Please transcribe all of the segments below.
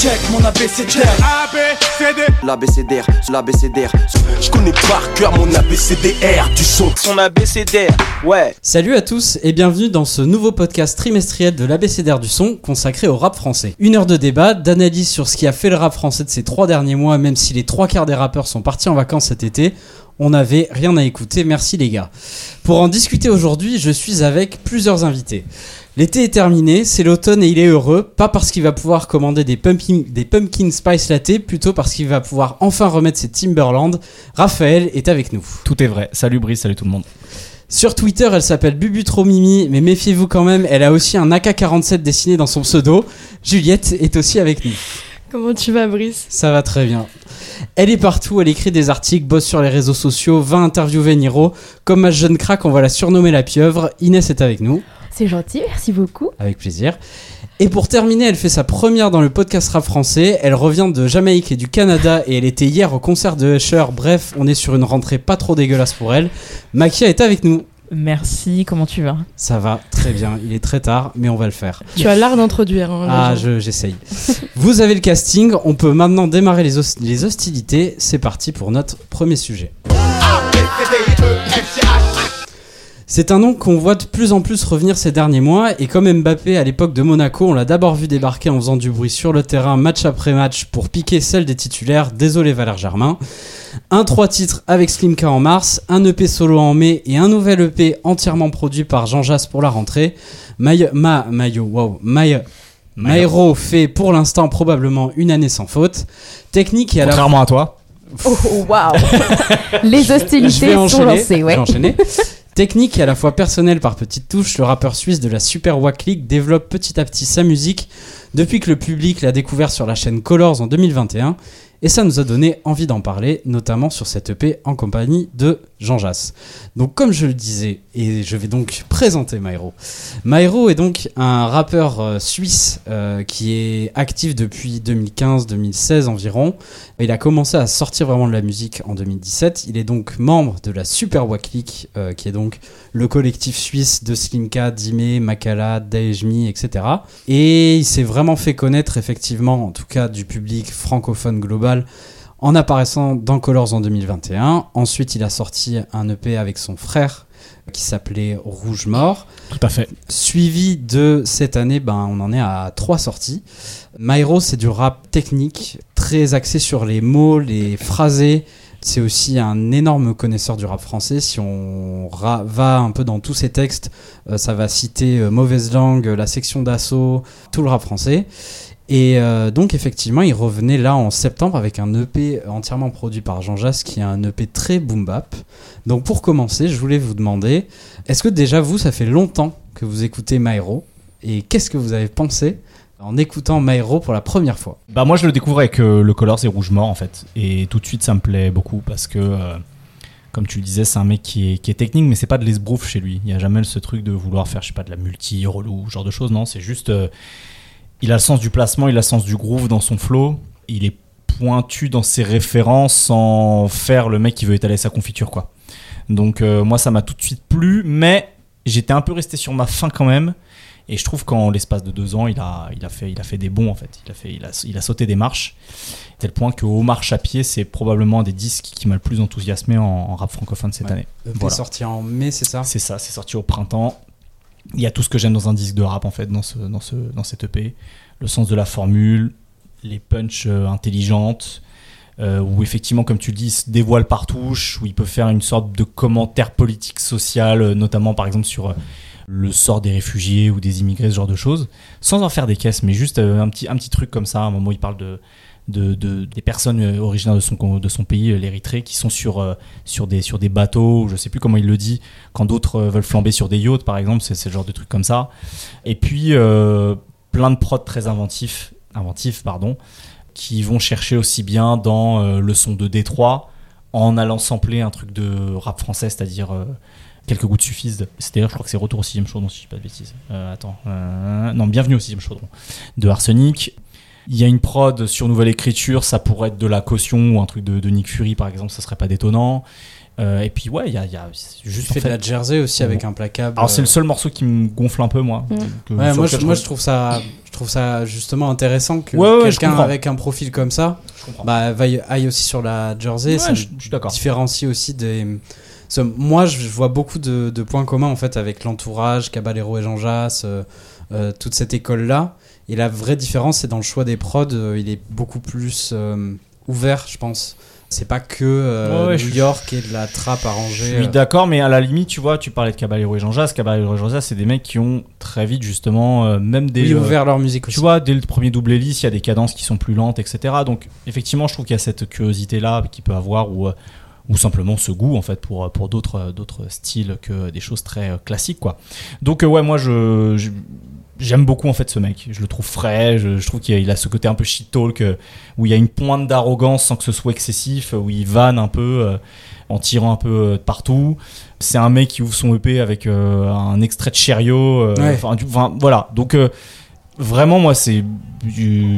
Check mon ABCDR L'ABCDR, l'ABCDR. Je connais par cœur mon ABCDR du son Son ABCDR, ouais. Salut à tous et bienvenue dans ce nouveau podcast trimestriel de l'ABCDR du son consacré au rap français. Une heure de débat, d'analyse sur ce qui a fait le rap français de ces trois derniers mois, même si les trois quarts des rappeurs sont partis en vacances cet été. On n'avait rien à écouter, merci les gars. Pour en discuter aujourd'hui, je suis avec plusieurs invités. L'été est terminé, c'est l'automne et il est heureux, pas parce qu'il va pouvoir commander des, pumpkin, des pumpkin spice latte, plutôt parce qu'il va pouvoir enfin remettre ses Timberland. Raphaël est avec nous. Tout est vrai. Salut Brice, salut tout le monde. Sur Twitter, elle s'appelle Bubutromimi, mais méfiez-vous quand même, elle a aussi un AK-47 dessiné dans son pseudo. Juliette est aussi avec nous. Comment tu vas, Brice? Ça va très bien. Elle est partout, elle écrit des articles, bosse sur les réseaux sociaux, va interviewer Niro. Comme ma jeune crack, on va la surnommer la pieuvre. Inès est avec nous. C'est gentil, merci beaucoup. Avec plaisir. Et pour terminer, elle fait sa première dans le podcast rap français. Elle revient de Jamaïque et du Canada et elle était hier au concert de Usher. Bref, on est sur une rentrée pas trop dégueulasse pour elle. Makia est avec nous. Merci, comment tu vas? Ça va très bien. Il est très tard, mais on va le faire. Tu as l'art d'introduire. hein, Ah, je- j'essaye. Vous avez le casting. On peut maintenant démarrer les hostilités. C'est parti pour notre premier sujet. C'est un nom qu'on voit de plus en plus revenir ces derniers mois et comme Mbappé à l'époque de Monaco, on l'a d'abord vu débarquer en faisant du bruit sur le terrain match après match pour piquer celle des titulaires, désolé Valère Germain. Un 3 titres avec Slimka en mars, un EP solo en mai et un nouvel EP entièrement produit par Jean Jass pour la rentrée. Mayo, ma, Mayo, wow, Maïro fait pour l'instant probablement une année sans faute. Technique et à la Contrairement à toi. Oh, oh, waouh Les je vais hostilités sont enchaîner. lancées, Je ouais. Technique et à la fois personnelle par petites touches, le rappeur suisse de la Super Wack League développe petit à petit sa musique. Depuis que le public l'a découvert sur la chaîne Colors en 2021 et ça nous a donné envie d'en parler, notamment sur cette EP en compagnie de Jean Jass. Donc comme je le disais, et je vais donc présenter Maïro. Maïro est donc un rappeur euh, suisse euh, qui est actif depuis 2015-2016 environ. Il a commencé à sortir vraiment de la musique en 2017. Il est donc membre de la Super League, euh, qui est donc le collectif suisse de Slimka, Dime, Makala, Daejmi, etc. Et il s'est vraiment fait connaître effectivement, en tout cas du public francophone global, en apparaissant dans Colors en 2021. Ensuite, il a sorti un EP avec son frère qui s'appelait Rouge Mort. Tout à fait. Suivi de cette année, ben, on en est à trois sorties. Myro, c'est du rap technique, très axé sur les mots, les phrasés. C'est aussi un énorme connaisseur du rap français. Si on va un peu dans tous ses textes, euh, ça va citer euh, Mauvaise Langue, la section d'assaut, tout le rap français. Et euh, donc effectivement, il revenait là en septembre avec un EP entièrement produit par Jean Jass, qui est un EP très boom bap. Donc pour commencer, je voulais vous demander, est-ce que déjà vous, ça fait longtemps que vous écoutez Myro Et qu'est-ce que vous avez pensé en écoutant Myro pour la première fois? Bah moi je le découvre avec euh, le Colors et Rouge Mort en fait. Et tout de suite ça me plaît beaucoup parce que, euh, comme tu le disais, c'est un mec qui est, technique mais c'est pas de l'esbrouf chez lui. Il y a jamais ce truc de vouloir faire, je sais pas, de la multi, relou, genre de choses. Non, c'est juste... il a le sens du placement, il a le sens du groove dans son flow. Il est pointu dans ses références sans faire le mec qui veut étaler sa confiture quoi. Donc euh, moi ça m'a tout de suite plu mais j'étais un peu resté sur ma faim quand même. Et je trouve qu'en l'espace de deux ans, il a, il a, fait, il a fait des bons en fait. Il a, fait, il a, il a sauté des marches. Tel point que Omar Chapier, c'est probablement un des disques qui m'a le plus enthousiasmé en, en rap francophone cette Ouais. année. Voilà. sorti en mai, c'est ça? C'est ça, c'est sorti au printemps. Il y a tout ce que j'aime dans un disque de rap en fait, dans, ce, dans, ce, dans cette EP. Le sens de la formule, les punchs euh, intelligentes, euh, où effectivement, comme tu le dis, dévoile par touche, où il peut faire une sorte de commentaire politique, social, euh, notamment par exemple sur le sort des réfugiés ou des immigrés, ce genre de choses, sans en faire des caisses, mais juste un, petit, un petit truc comme ça. À un moment, il parle de, de, de- des personnes euh, originaires de son, de son pays, euh, l'Érythrée, qui sont sur, euh, sur, des, sur des bateaux, je sais plus comment il le dit, quand d'autres veulent flamber sur des yachts, par exemple, c'est le genre de truc comme ça. Et puis, plein de prods très inventifs, inventifs pardon, qui vont chercher aussi bien dans le son de Détroit, en allant sampler un truc de rap français, c'est-à-dire euh, quelques gouttes suffisent. C'est-à-dire, je crois que c'est Retour au sixième chaudron, si je dis pas de bêtises. Attends, non, Bienvenue au sixième chaudron, de Arsenic. Il y a une prod sur Nouvelle Écriture, ça pourrait être de la caution ou un truc de, de Nick Fury, par exemple, ça serait pas détonnant. Euh, et puis ouais, il y a, y juste fait- de la jersey aussi avec un placable. Alors c'est euh, le seul morceau qui me gonfle un peu moi. Mm. que- Ouais, sur moi, je, moi je trouve ça, je trouve ça justement intéressant que Ouais, ouais, je quelqu'un avec un profil comme ça, bah, vaille- aille aussi sur la jersey. Ouais, ça je, je suis d'accord. différencie aussi des. moi, je vois beaucoup de, de points communs en fait avec l'entourage, Caballero et Jean Jass, euh, euh, toute cette école là. Et la vraie différence, c'est dans le choix des prods. euh, il est beaucoup plus euh, ouvert, je pense. C'est pas que euh, Ouais, ouais, New je York et de la trappe Je arrangée. suis euh. d'accord, mais à la limite, tu vois, tu parlais de Caballero et Jean Jass. Caballero et Jean Jass, c'est des mecs qui ont très vite, justement, euh, même des. Oui, euh, ouvert leur musique aussi. Tu vois, dès le premier double hélice, il y a des cadences qui sont plus lentes, etc. Donc, effectivement, je trouve qu'il y a cette curiosité-là qu'il peut avoir ou, ou simplement ce goût, en fait, pour, pour d'autres, styles que des choses très classiques, quoi. Donc, ouais, moi, je. je- J'aime beaucoup en fait ce mec, je le trouve frais, je, je trouve qu'il a, ce côté un peu shit talk euh, où il y a une pointe d'arrogance sans que ce soit excessif, où il vanne un peu euh, en tirant un peu euh, de partout. C'est un mec qui ouvre son EP avec euh, un extrait de Cherio, euh, Ouais. enfin, voilà. Donc euh, vraiment moi c'est du-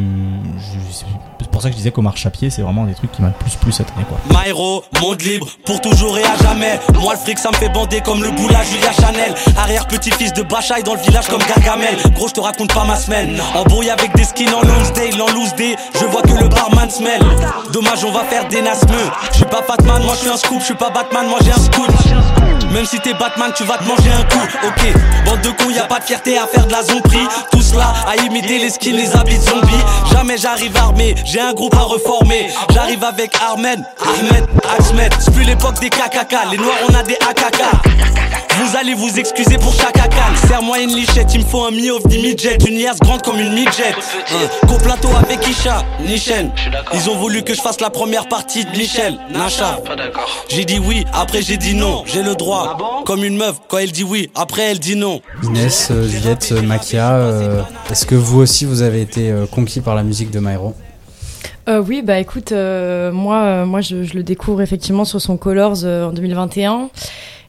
c'est pour ça que je disais qu'Omar Chapier c'est vraiment des trucs qui m'a le plus plus cette année quoi. My hero, monde libre, pour toujours et à jamais. Moi, le fric, ça me fait bander comme le boulage Julia Chanel. Arrière petit-fils de Bachaï dans le village comme Gargamel. Gros, je te raconte pas ma semaine. Embrouille avec des skins en Lonsdale, en loose day. Je vois que le barman se mêle. Dommage, on va faire des nasmeux. Je suis pas Batman, moi je suis un scoop. Je suis pas Batman, moi j'ai un scoop. Même si t'es Batman, tu vas te manger un coup. Ok, bande de cons, y a pas de fierté à faire de la zombie. Tout cela à imiter les skins, les habits de zombies. Jamais j'arrive armé, j'ai un groupe à reformer. J'arrive avec Armen, Ahmed, Ahmed. C'est plus l'époque des KKK, les noirs on a des AKK. Vous allez vous excuser pour chaque acal. Serre-moi une lichette, il me faut un mi-off, midget. Une liasse grande comme une midget. Hein. Coplateau avec Isha, Nichen. Ils ont voulu que je fasse la première partie de Michel, Nacha. J'ai dit oui, après j'ai dit non. J'ai le droit. Comme une meuf, quand elle dit oui, après elle dit non. Inès, euh, Juliette, euh, Makia, euh, est-ce que vous aussi vous avez été euh, conquis par la musique de Myro Euh, oui, bah écoute, euh, moi, moi je, le découvre effectivement sur son Colors en 2021.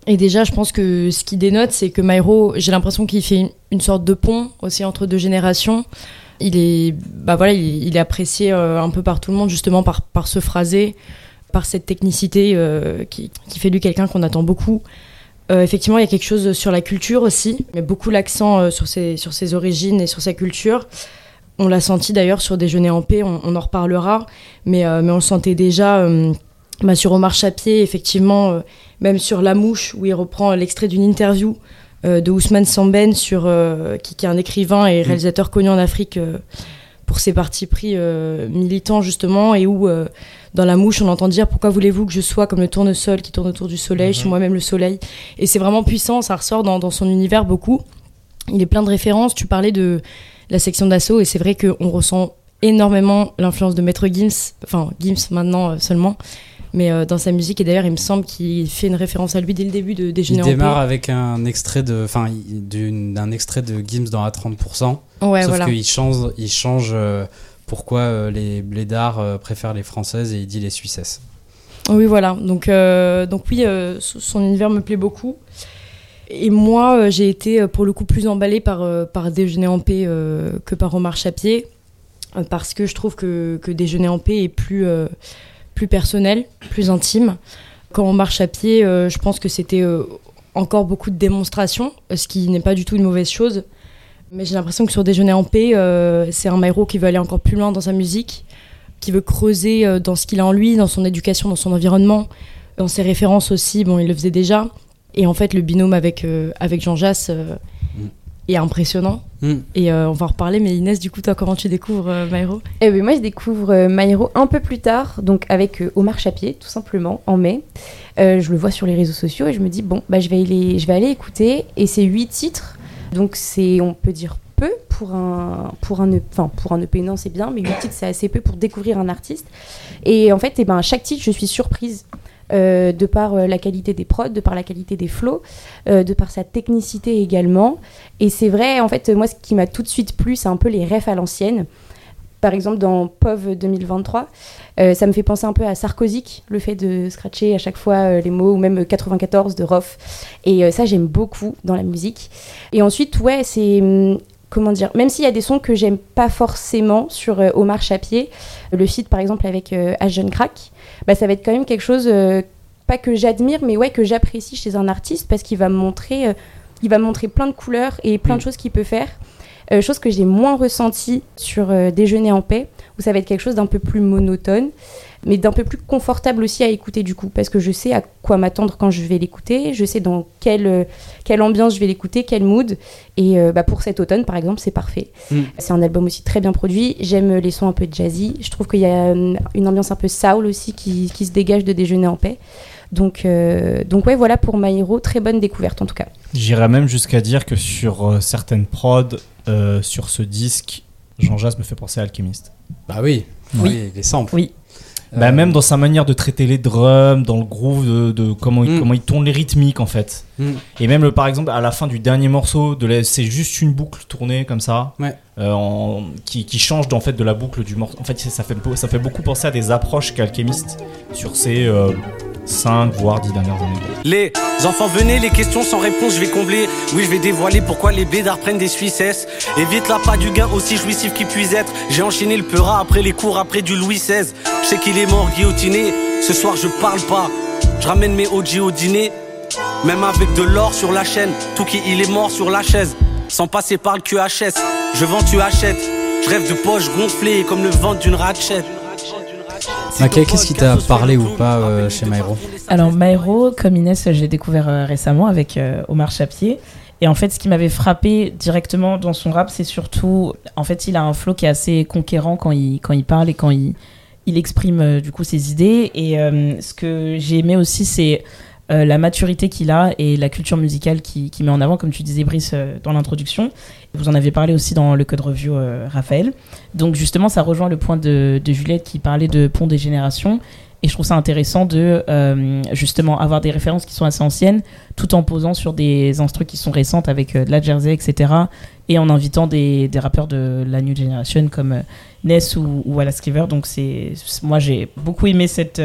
Et déjà, je pense que ce qui dénote, c'est que Myro, j'ai l'impression qu'il fait une, sorte de pont aussi entre deux générations. Il est, bah voilà, il, est apprécié un peu par tout le monde justement par, ce phrasé, par cette technicité qui, fait lui quelqu'un qu'on attend beaucoup. Euh, effectivement, il y a quelque chose sur la culture aussi, mais beaucoup l'accent euh, sur, ses, sur ses origines et sur sa culture. On l'a senti d'ailleurs sur Déjeuner en paix, on, on en reparlera, mais, euh, mais on le sentait déjà bah, sur Omar Chapier, effectivement, même sur La Mouche, où il reprend l'extrait d'une interview de Ousmane Samben, sur, qui, qui est un écrivain et réalisateur connu en Afrique pour ses partis pris euh, militants, justement, et où euh, dans La Mouche, on entend dire Pourquoi voulez-vous que je sois comme le tournesol qui tourne autour du soleil Je suis moi-même le soleil? Et c'est vraiment puissant, ça ressort dans, dans son univers beaucoup. Il est plein de références. Tu parlais de la section d'assaut et c'est vrai qu'on ressent énormément l'influence de Maître Gims, enfin Gims maintenant euh, seulement, mais euh, dans sa musique et d'ailleurs il me semble qu'il fait une référence à lui dès le début de Il Déjeuner en démarre paix. avec un extrait de, enfin, il- d'un extrait de Gims dans A30%. Ouais, sauf voilà. qu'il change, il change euh, pourquoi euh, les blédards préfèrent les françaises et il dit les suissesses. Oui, voilà. Donc, donc oui, son univers me plaît beaucoup. Et moi, j'ai été pour le coup plus emballée par, par Déjeuner en paix que par Omar Chapier, parce que je trouve que, que Déjeuner en paix est plus, euh, plus personnel, plus intime. Quand Omar Chapier, euh, je pense que c'était euh, encore beaucoup de démonstrations, euh, ce qui n'est pas du tout une mauvaise chose. Mais j'ai l'impression que sur Déjeuner en paix, c'est un Myro qui veut aller encore plus loin dans sa musique, qui veut creuser dans ce qu'il a en lui, dans son éducation, dans son environnement, dans ses références aussi. Bon, il le faisait déjà. Et en fait, le binôme avec, avec Jean Jass est impressionnant. Mm. Et euh, on va en reparler. Mais Inès, du coup, toi, comment tu découvres euh, Myro Eh ben, moi, je découvre euh, My Hero un peu plus tard, donc avec euh, Omar Chapier, tout simplement, en mai. Euh, je le vois sur les réseaux sociaux et je me dis, bon, bah, je, vais aller, je vais aller écouter. Et c'est huit titres, donc c'est, on peut dire, peu pour un, pour un, EP enfin, pour un EP, non, c'est bien, mais huit titres, c'est assez peu pour découvrir un artiste. Et en fait, eh ben, à chaque titre, je suis surprise. Euh, de par euh, la qualité des prods, de par la qualité des flows, euh, de par sa technicité également. Et c'est vrai, en fait, moi, ce qui m'a tout de suite plu, c'est un peu les refs à l'ancienne. Par exemple, dans POV 2023, euh, ça me fait penser un peu à Sarkozy, le fait de scratcher à chaque fois les mots, ou même 94 de Roth. Et ça, j'aime beaucoup dans la musique. Et ensuite, ouais, c'est. hum, Comment dire Même s'il y a des sons que j'aime pas forcément sur euh, Omar Chapier, le feat par exemple avec euh, Ashton Crack, bah, ça va être quand même quelque chose euh, pas que j'admire, mais ouais, que j'apprécie chez un artiste parce qu'il va me montrer, euh, il va me montrer plein de couleurs et plein de choses qu'il peut faire. Euh, chose que j'ai moins ressenti sur euh, Déjeuner en paix, où ça va être quelque chose d'un peu plus monotone, mais d'un peu plus confortable aussi à écouter du coup, parce que je sais à quoi m'attendre quand je vais l'écouter, je sais dans quelle, euh, quelle ambiance je vais l'écouter, quel mood, et bah, pour cet automne par exemple, c'est parfait. Mm. C'est un album aussi très bien produit, j'aime les sons un peu jazzy, je trouve qu'il y a une ambiance un peu soul aussi qui, qui se dégage de Déjeuner en paix. Donc, euh, donc ouais, voilà pour My Hero, très bonne découverte en tout cas. J'irais même jusqu'à dire que sur certaines prods, euh, sur ce disque, Jean Jazz me fait penser à Alchemist. Bah oui, Oui. oui, les samples. Oui. Bah, Euh, même dans sa manière de traiter les drums, dans le groove, de, de comment, il, Mm. comment il tourne les rythmiques en fait. Mm. Et même le- par exemple à la fin du dernier morceau, de la- c'est juste une boucle tournée comme ça, Ouais. euh, en- qui, qui change en fait de la boucle du morceau. En fait, ça fait, ça fait beaucoup penser à des approches qu'Alchemist sur ces 5 voire 10 dernières années. Les enfants venez, les questions sans réponse, je vais combler. Oui, je vais dévoiler pourquoi les bédards prennent des Suissesses. Évite la pas du gain aussi jouissif qu'il puisse être. J'ai enchaîné le peura après les cours, après du Louis XVI. Je sais qu'il est mort guillotiné. Ce soir, je parle pas. Je ramène mes OG au dîner. Même avec de l'or sur la chaîne. Tout qui il est mort sur la chaise. Sans passer par le QHS. Je vends, tu achètes. Je rêve de poches gonflées comme le ventre d'une ratchette. Ok, qu'est-ce qui t'a parlé ou pas euh, chez Myro Alors, Myro, comme Inès, j'ai découvert euh, récemment avec euh, Omar Chapier. Et en fait, ce qui m'avait frappé directement dans son rap, c'est surtout. En fait, il a un flow qui est assez conquérant quand il, quand il parle et quand il, il exprime euh, du coup ses idées. Et euh, ce que j'ai aimé aussi, c'est euh, la maturité qu'il a et la culture musicale qu'il qui met en avant, comme tu disais, Brice, euh, dans l'introduction. Vous en avez parlé aussi dans le code review, euh, Raphaël. Donc, justement, ça rejoint le point de, Juliette qui parlait de pont des générations. Et je trouve ça intéressant de justement avoir des références qui sont assez anciennes, tout en posant sur des instrus qui sont récentes avec de la jersey, etc. Et en invitant des, des rappeurs de la new generation comme Ness ou, ou Wallace. Donc c'est moi j'ai beaucoup aimé cette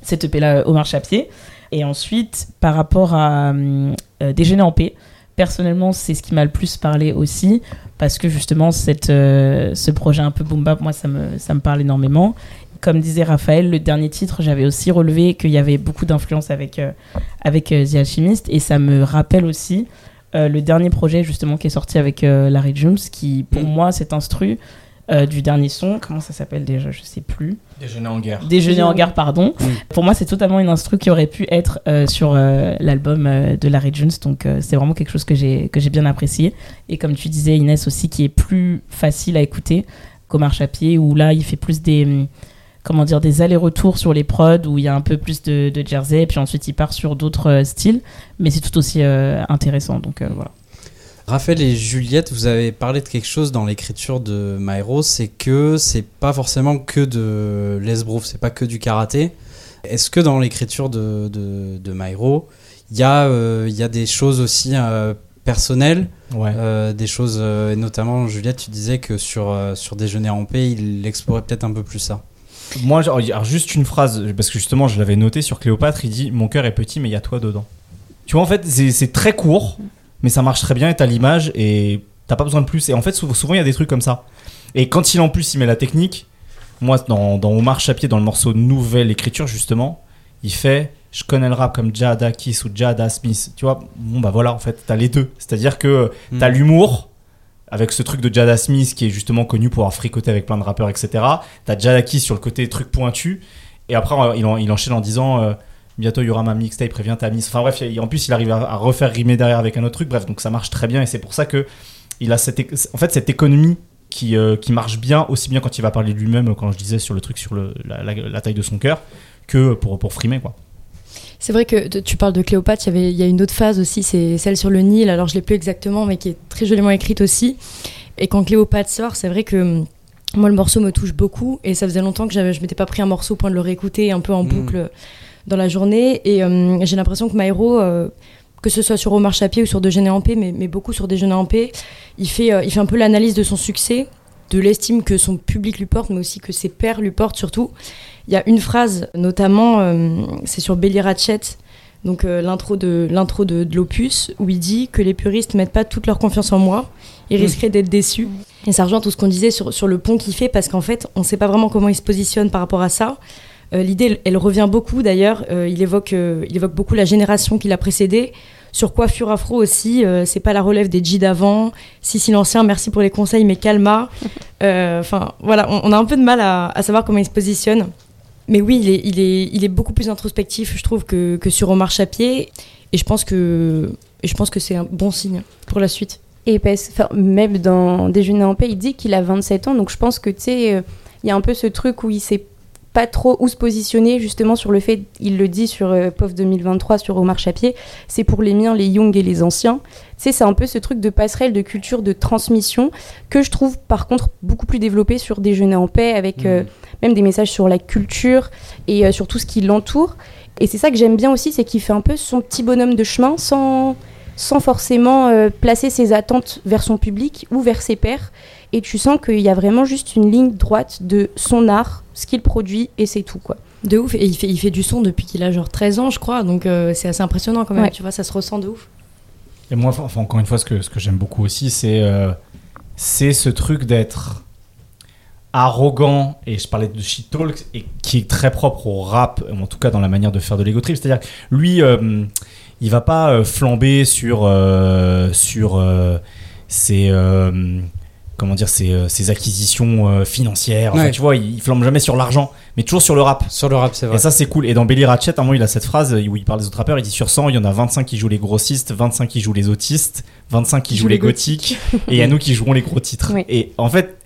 cette EP là Omar Chapier. Et ensuite par rapport à euh, Déjeuner en paix, personnellement c'est ce qui m'a le plus parlé aussi parce que justement cette euh, ce projet un peu boom bap moi ça me ça me parle énormément comme disait Raphaël, le dernier titre, j'avais aussi relevé qu'il y avait beaucoup d'influence avec, euh, avec euh, The Alchemist. Et ça me rappelle aussi euh, le dernier projet, justement, qui est sorti avec euh, Larry Jones, qui, pour Mm. moi, cet instru euh, du dernier son, comment ça s'appelle déjà Je sais plus. Déjeuner en guerre. Déjeuner en gare, pardon. Mm. Pour moi, c'est totalement une instru qui aurait pu être euh, sur euh, l'album euh, de Larry Jones. Donc, euh, c'est vraiment quelque chose que j'ai que j'ai bien apprécié. Et comme tu disais, Inès aussi, qui est plus facile à écouter qu'Omar Chapier, où là, il fait plus des comment dire des allers-retours sur les prods où il y a un peu plus de, de jersey, puis ensuite il part sur d'autres euh, styles, mais c'est tout aussi euh, intéressant. Donc euh, voilà. Raphaël et Juliette, vous avez parlé de quelque chose dans l'écriture de Myro, c'est que c'est pas forcément que de l'esbrouf, c'est pas que du karaté. Est-ce que dans l'écriture de, de, de Myro, il y, a, euh, y a des choses aussi euh, personnelles, Ouais. euh, des choses, et notamment Juliette, tu disais que sur, sur Déjeuner en paix, il explorait peut-être un peu plus ça. Moi, alors, juste une phrase, parce que justement, je l'avais noté sur Cléopâtre, il dit Mon cœur est petit, mais il y a toi dedans. Tu vois, en fait, c'est très court, mais ça marche très bien, et t'as l'image, et t'as pas besoin de plus. Et en fait, sou- souvent, il y a des trucs comme ça. Et quand il en plus, il met la technique, moi, dans, dans Omar Chapier, dans le morceau Nouvelle Écriture, justement, il fait Je connais le rap comme Jada Kiss ou Jada Smith. Tu vois, bon, bah voilà, en fait, t'as les deux. C'est-à-dire que t'as Mm. l'humour, avec ce truc de Jada Smith qui est justement connu pour avoir fricoté avec plein de rappeurs, etc. T'as Jada Kiss sur le côté truc pointu. Et après, il, en- il enchaîne en disant euh, Bientôt, il y aura ma mixtape, préviens ta miss. Enfin bref, en plus, il arrive à, refaire rimer derrière avec un autre truc. Bref, donc ça marche très bien. Et c'est pour ça que il a cette, en fait, cette économie qui, euh, qui marche bien, aussi bien quand il va parler de lui-même, quand je disais sur le truc sur le, la, la- la taille de son cœur, que pour, pour frimer, quoi. C'est vrai que tu parles de Cléopâtre, il y, avait- il y a une autre phase aussi, c'est celle sur le Nil, alors je l'ai plus exactement, mais qui est très joliment écrite aussi. Et quand Cléopâtre sort, c'est vrai que moi le morceau me touche beaucoup, et ça faisait longtemps que je m'étais pas pris un morceau au point de le réécouter un peu en Mm. boucle dans la journée. Et hum, j'ai l'impression que Myro, euh, que ce soit sur Omar Chapier ou sur Déjeuner en paix, mais, mais beaucoup sur Déjeuner en paix, il fait, euh, il fait un peu l'analyse de son succès, de l'estime que son public lui porte, mais aussi que ses pairs lui portent surtout. Il y a une phrase, notamment, euh, c'est sur Belly Ratchet, donc euh, l'intro de l'intro de, de l'opus, où il dit que les puristes mettent pas toute leur confiance en moi, ils Mm. risqueraient d'être déçus. Et ça rejoint tout ce qu'on disait sur, sur le pont qu'il fait, parce qu'en fait, on sait pas vraiment comment il se positionne par rapport à ça. Euh, L'idée, elle, elle revient beaucoup d'ailleurs. Euh, il, évoque, euh, il évoque beaucoup la génération qui l'a précédé. Sur coiffure afro aussi, c'est pas la relève des G d'avant. Si, si, l'ancien, merci pour les conseils, mais calma. Enfin, voilà, on, on a un peu de mal à, à savoir comment il se positionne. Mais oui, il est, il est, il est beaucoup plus introspectif, je trouve, que, que sur Omar Chapier. Et je pense que, et je pense que c'est un bon signe pour la suite. Et parce, même dans Déjeuner en paix, il dit qu'il a 27 ans, donc je pense que tu sais, il y a un peu ce truc où il sait pas trop où se positionner, justement sur le fait, il le dit sur euh, POF 2023, sur Omar Chapier, c'est pour les miens, les young et les anciens. Tu c'est un peu ce truc de passerelle, de culture, de transmission, que je trouve par contre beaucoup plus développé sur Déjeuner en paix, avec euh, même des messages sur la culture et euh, sur tout ce qui l'entoure. Et c'est ça que j'aime bien aussi, c'est qu'il fait un peu son petit bonhomme de chemin sans sans forcément euh, placer ses attentes vers son public ou vers ses pairs. Et tu sens qu'il y a vraiment juste une ligne droite de son art, ce qu'il produit, et c'est tout, quoi. De ouf. Et il fait, il fait du son depuis qu'il a genre 13 ans, je crois. Donc euh, c'est assez impressionnant quand même. Ouais. Tu vois, ça se ressent de ouf. Et moi, enfin, encore une fois, ce que, ce que j'aime beaucoup aussi, c'est euh, c'est ce truc d'être arrogant, et je parlais de shit talk, et qui est très propre au rap, en tout cas dans la manière de faire de l'ego trip. C'est-à-dire que lui, euh, il va pas euh, flamber sur, euh, sur euh, ses. euh, comment dire, ses, euh, ses acquisitions euh, financières. Enfin, Ouais. tu vois, il, il flambe jamais sur l'argent, mais toujours sur le rap. Sur le rap, c'est vrai. Et ça, c'est cool. Et dans Belly Ratchet, à un moment, il a cette phrase où il parle des autres rappeurs. Il dit sur 100, il y en a 25 qui jouent les grossistes, 25 qui jouent les autistes, 25 qui jouent les gothiques, et il y a nous qui jouerons les gros titres. Oui. Et en fait,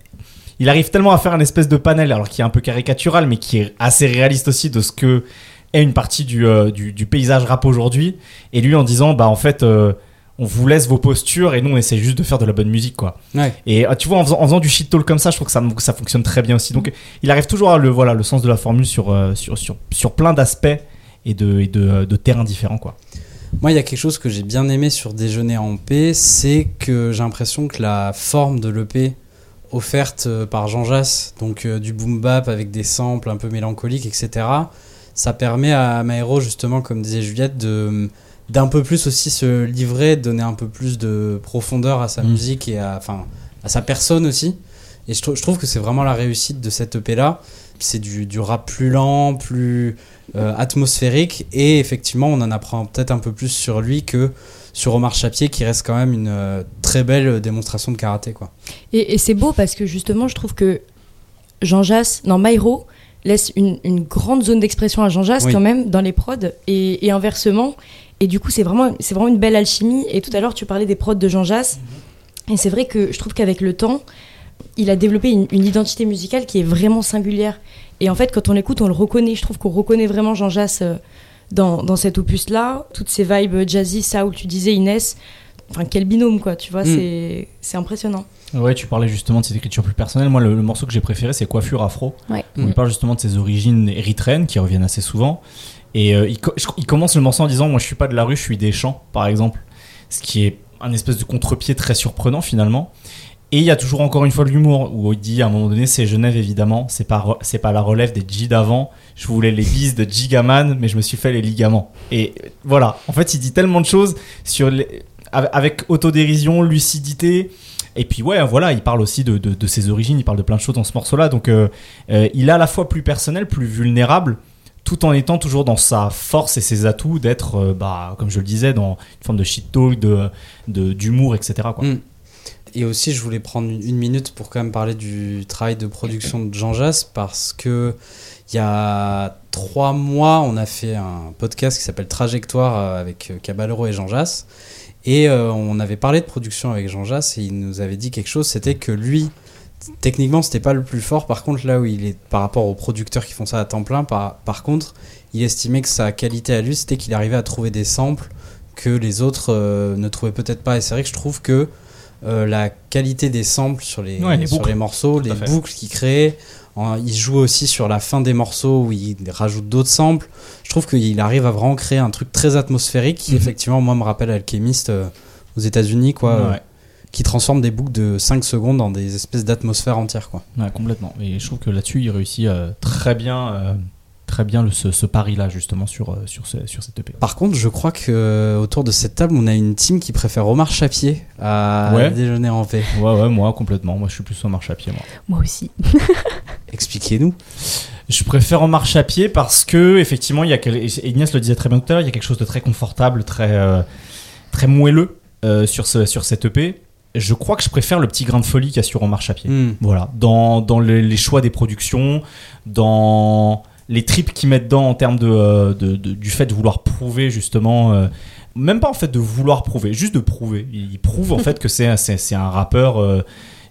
il arrive tellement à faire un espèce de panel, alors qui est un peu caricatural, mais qui est assez réaliste aussi de ce que est une partie du, euh, du, du paysage rap aujourd'hui. Et lui, en disant, bah, en fait, euh, on vous laisse vos postures et nous, on essaie juste de faire de la bonne musique, quoi. Ouais. Et euh, tu vois, en faisant, en faisant du shit talk comme ça, je trouve que ça, ça fonctionne très bien aussi. Donc, il arrive toujours à le, voilà, le sens de la formule sur, euh, sur, sur, sur plein d'aspects et de, et de, de terrains différents, quoi. Moi, il y a quelque chose que j'ai bien aimé sur Déjeuner en paix, c'est que j'ai l'impression que la forme de l'EP offerte euh, par Jean Jass, donc euh, du boom bap avec des samples un peu mélancoliques, etc., ça permet à Maero, justement, comme disait Juliette, de d'un peu plus aussi se livrer, donner un peu plus de profondeur à sa Mm. musique et à, enfin, à sa personne aussi. Et je, trou- je trouve que c'est vraiment la réussite de cette EP là. C'est du, du rap plus lent, plus euh, atmosphérique, et effectivement, on en apprend peut-être un peu plus sur lui que sur Omar Chapier, qui reste quand même une euh, très belle démonstration de karaté, quoi. Et, et c'est beau parce que justement, je trouve que Jean Jass, non, Myro, laisse une, une grande zone d'expression à Jean Jass Oui. quand même dans les prods et, et inversement. Et du coup, c'est vraiment, c'est vraiment une belle alchimie. Et tout à l'heure, tu parlais des prods de Jean Jass. Et c'est vrai que je trouve qu'avec le temps, il a développé une, une identité musicale qui est vraiment singulière. Et en fait, quand on l'écoute, on le reconnaît. Je trouve qu'on reconnaît vraiment Jean Jass euh, dans, dans cet opus-là. Toutes ces vibes jazzy, ça où tu disais Inès. Enfin, quel binôme, quoi. Tu vois, Mm. c'est, c'est impressionnant. Ouais, tu parlais justement de cette écriture plus personnelle. Moi, le, le morceau que j'ai préféré, c'est Coiffure Afro. Ouais. Où Mm. parle justement de ses origines érythréennes qui reviennent assez souvent. Et euh, il, commence le morceau en disant Moi, je suis pas de la rue, je suis des champs, par exemple. Ce qui est un espèce de contre-pied très surprenant finalement. Et il y a toujours encore une fois l'humour où il dit à un moment donné c'est Genève évidemment, c'est pas pas la relève des G d'avant. Je voulais les bises de Gigaman, mais je me suis fait les ligaments. Et voilà, en fait, il dit tellement de choses sur avec- autodérision, lucidité. Et puis ouais, voilà, il parle aussi de, de- de ses origines, il parle de plein de choses dans ce morceau-là. Donc euh, euh, il est à la fois plus personnel, plus vulnérable, tout en étant toujours dans sa force et ses atouts d'être, euh, bah, comme je le disais, dans une forme de shit talk, de, de- d'humour, etc. Quoi. Mm. Et aussi, je voulais prendre une minute pour quand même parler du travail de production de Jean Jass parce que il y a trois mois, on a fait un podcast qui s'appelle Trajectoire euh, avec euh, Caballero et Jean Jass. Et on avait parlé de production avec Jean Jass et il nous avait dit quelque chose, c'était que lui, techniquement, c'était pas le plus fort. Par contre, là où il est par rapport aux producteurs qui font ça à temps plein, par, par contre, il estimait que sa qualité à lui, c'était qu'il arrivait à trouver des samples que les autres euh, ne trouvaient peut-être pas. Et c'est vrai que je trouve que euh, la qualité des samples sur les, Ouais, les sur les morceaux, les fait. boucles qu'il crée, en- il joue aussi sur la fin des morceaux où il rajoute d'autres samples. Je trouve qu'il arrive à vraiment créer un truc très atmosphérique qui, Mhm. effectivement, moi, me rappelle Alchemist euh, aux États-Unis, quoi. Ouais, qui transforme des boucles de 5 secondes en des espèces d'atmosphère entière, quoi. ouais, complètement. Et je trouve que là-dessus, il réussit euh, très bien, euh, très bien le, ce, ce pari-là, justement, sur, euh, sur, ce- sur cette EP. Par contre, je crois que autour de cette table, on a une team qui préfère Omar Chapier à Ouais. déjeuner en paix. Ouais, ouais, moi, complètement. Moi, je suis plus au marche à pied, moi. Moi aussi. Expliquez-nous. Je préfère en marche à pied parce que effectivement, il y a et Ignace le disait très bien tout à l'heure, il y a quelque chose de très confortable, très euh, très moelleux euh, sur ce sur cette EP. Je crois que je préfère le petit grain de folie qu'il y a sur en marche à pied. Hmm. Voilà, dans, dans les, les choix des productions, dans les tripes qu'ils mettent dedans en termes de, euh, de- de- du fait de vouloir prouver justement, euh, même pas en fait de vouloir prouver, juste de prouver. Ils prouvent en fait que c'est un rappeur, euh,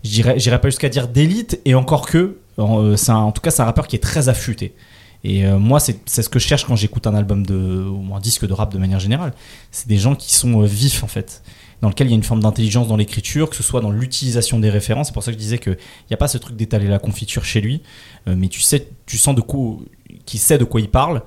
je dirais j'irais pas jusqu'à dire d'élite, et encore que, euh, c'est un- en tout cas c'est un rappeur qui est très affûté. Et euh, moi, c'est c'est ce que je cherche quand j'écoute un album de, ou un disque de rap de manière générale. C'est des gens qui sont euh, vifs en fait, dans lequel il y a une forme d'intelligence dans l'écriture, que ce soit dans l'utilisation des références. C'est pour ça que je disais qu'il n'y a pas ce truc d'étaler la confiture chez lui, euh, mais tu sais, tu sens de quoi, qui sait de quoi il parle.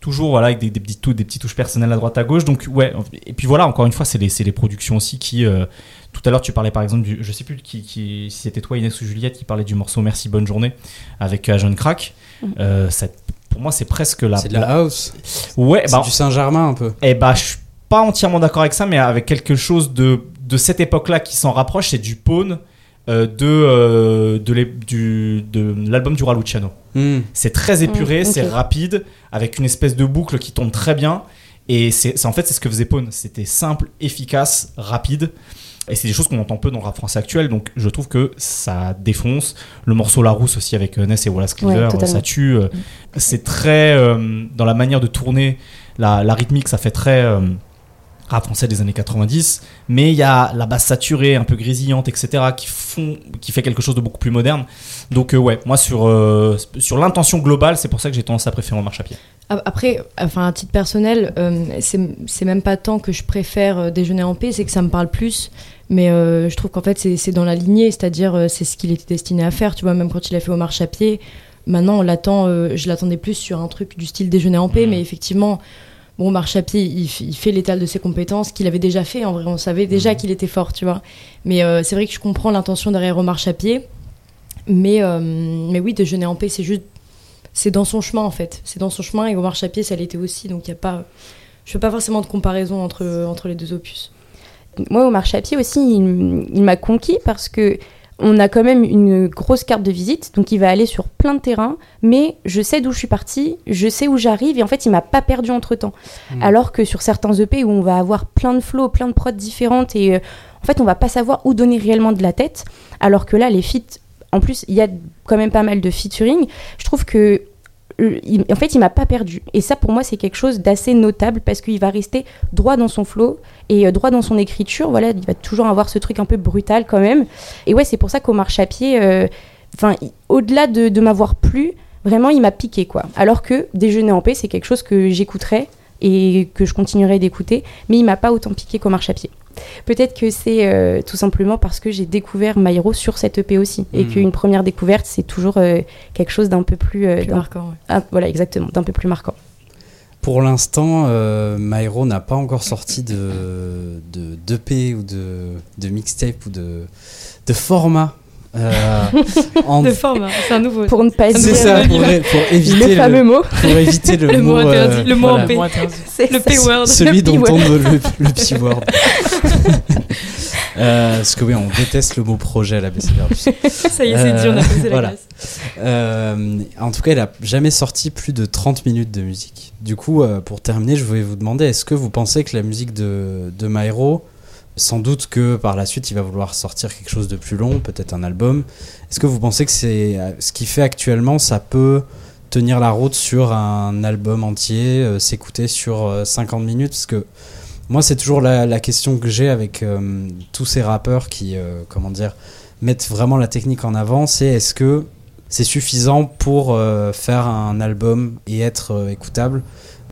Toujours voilà avec des, des, petites, tou- des petites touches personnelles à droite à gauche. Donc ouais. Et puis voilà, encore une fois, c'est les, c'est les productions aussi qui. euh, tout à l'heure, tu parlais par exemple du, je sais plus qui, qui si c'était toi Inès ou Juliette qui parlait du morceau Merci bonne journée avec Jeune Crack. Euh, ça- pour moi, c'est presque la. C'est de la house. Ouais, C'est bah, du Saint-Germain un peu. eh bah, je suis pas entièrement d'accord avec ça, mais avec quelque chose de, de cette époque-là qui s'en rapproche, c'est du Pawn euh, de, euh, de, l'é- du- de l'album du Roi Luciano. Hmm. C'est très épuré, Mm, ok. c'est rapide, avec une espèce de boucle qui tombe très bien. Et c'est en fait, c'est ce que faisait Pawn. C'était simple, efficace, rapide. Et c'est des choses qu'on entend peu dans le rap français actuel, donc je trouve que ça défonce. Le morceau La Rousse aussi avec euh, Ness et Wallace Cleaver, Ouais, ça tue. euh, C'est très. euh, dans la manière de tourner, la, la rythmique, ça fait très. Rap français des années 90, mais il y a la basse saturée, un peu grésillante, etc., qui font, qui fait quelque chose de beaucoup plus moderne. Donc euh, ouais, moi sur euh, sur l'intention globale, c'est pour ça que j'ai tendance à préférer en marche à pied. Après, enfin, à titre personnel, euh, c'est même pas tant que je préfère euh, déjeuner en paix, c'est que ça me parle plus. Mais je trouve qu'en fait, c'est dans la lignée, c'est-à-dire c'est ce qu'il était destiné à faire. Tu vois, même quand il a fait au marche à pied, maintenant on l'attend, je l'attendais plus sur un truc du style déjeuner en paix, Mhm. mais effectivement, bon, marche à pied, il, fait l'étal de ses compétences qu'il avait déjà fait. En vrai, on savait déjà qu'il était fort, tu vois. Mais euh, c'est vrai que je comprends l'intention derrière au marche à pied. Mais, euh, mais oui, déjeuner en paix, c'est juste c'est dans son chemin en fait. C'est dans son chemin et au marche à pied, ça l'était aussi. Donc il y a pas, je fais pas forcément de comparaison entre, entre les deux opus. Moi, au marche à pied aussi, il, il m'a conquis parce que on a quand même une grosse carte de visite, donc il va aller sur plein de terrains, mais je sais d'où je suis partie, je sais où j'arrive, et en fait, il m'a pas perdu entre temps. Mm. Alors que sur certains EP où on va avoir plein de flows, plein de prods différentes, et euh, en fait, on va pas savoir où donner réellement de la tête, alors que là, les feats, en plus, il y a quand même pas mal de featuring, je trouve que en fait, il m'a pas perdu. Et ça, pour moi, c'est quelque chose d'assez notable parce qu'il va rester droit dans son flow et euh, droit dans son écriture. Voilà, il va toujours avoir ce truc un peu brutal quand même. Et ouais, c'est pour ça à pied, euh, enfin, au-delà de, de m'avoir plu, vraiment, il m'a piqué quoi. Alors que déjeuner en paix, c'est quelque chose que j'écouterais et que je continuerai d'écouter, mais il m'a pas autant piqué qu'au marche à pied. Peut-être que c'est euh, tout simplement parce que j'ai découvert Maïro sur cette EP aussi, et Mhm. qu'une première découverte, c'est toujours euh, quelque chose d'un peu plus, euh, Plus marquant. ouais. ah, voilà, exactement, d'un peu plus marquant. Pour l'instant, euh, Myro n'a pas encore sorti de, de d'EP ou de, de mixtape ou de, de format. Euh, en- De forme, hein, c'est un nouveau. Pour ne pas c'est ça, pour, pour éviter le fameux mot, pour éviter le, Le mot mot, euh, interdit, le mot en voilà. P. c'est Le. P-word. Celui Le dont tombe le, le P-word. Euh, parce que oui, on déteste le mot projet à la BCDR. Ça y est, c'est dit, on a posé la voilà. glace. Euh, en tout cas, il a jamais sorti plus de 30 minutes de musique. Du coup, euh, pour terminer, je voulais vous demander est-ce que vous pensez que la musique de, de Myro, sans doute que par la suite il va vouloir sortir quelque chose de plus long, peut-être un album, est-ce que vous pensez que c'est euh, ce qu'il fait actuellement, ça peut tenir la route sur un album entier, euh, s'écouter sur euh, 50 minutes? Parce que moi, c'est toujours la, la question que j'ai avec euh, tous ces rappeurs qui, euh, comment dire, mettent vraiment la technique en avant, c'est est-ce que c'est suffisant pour euh, faire un album et être euh, écoutable?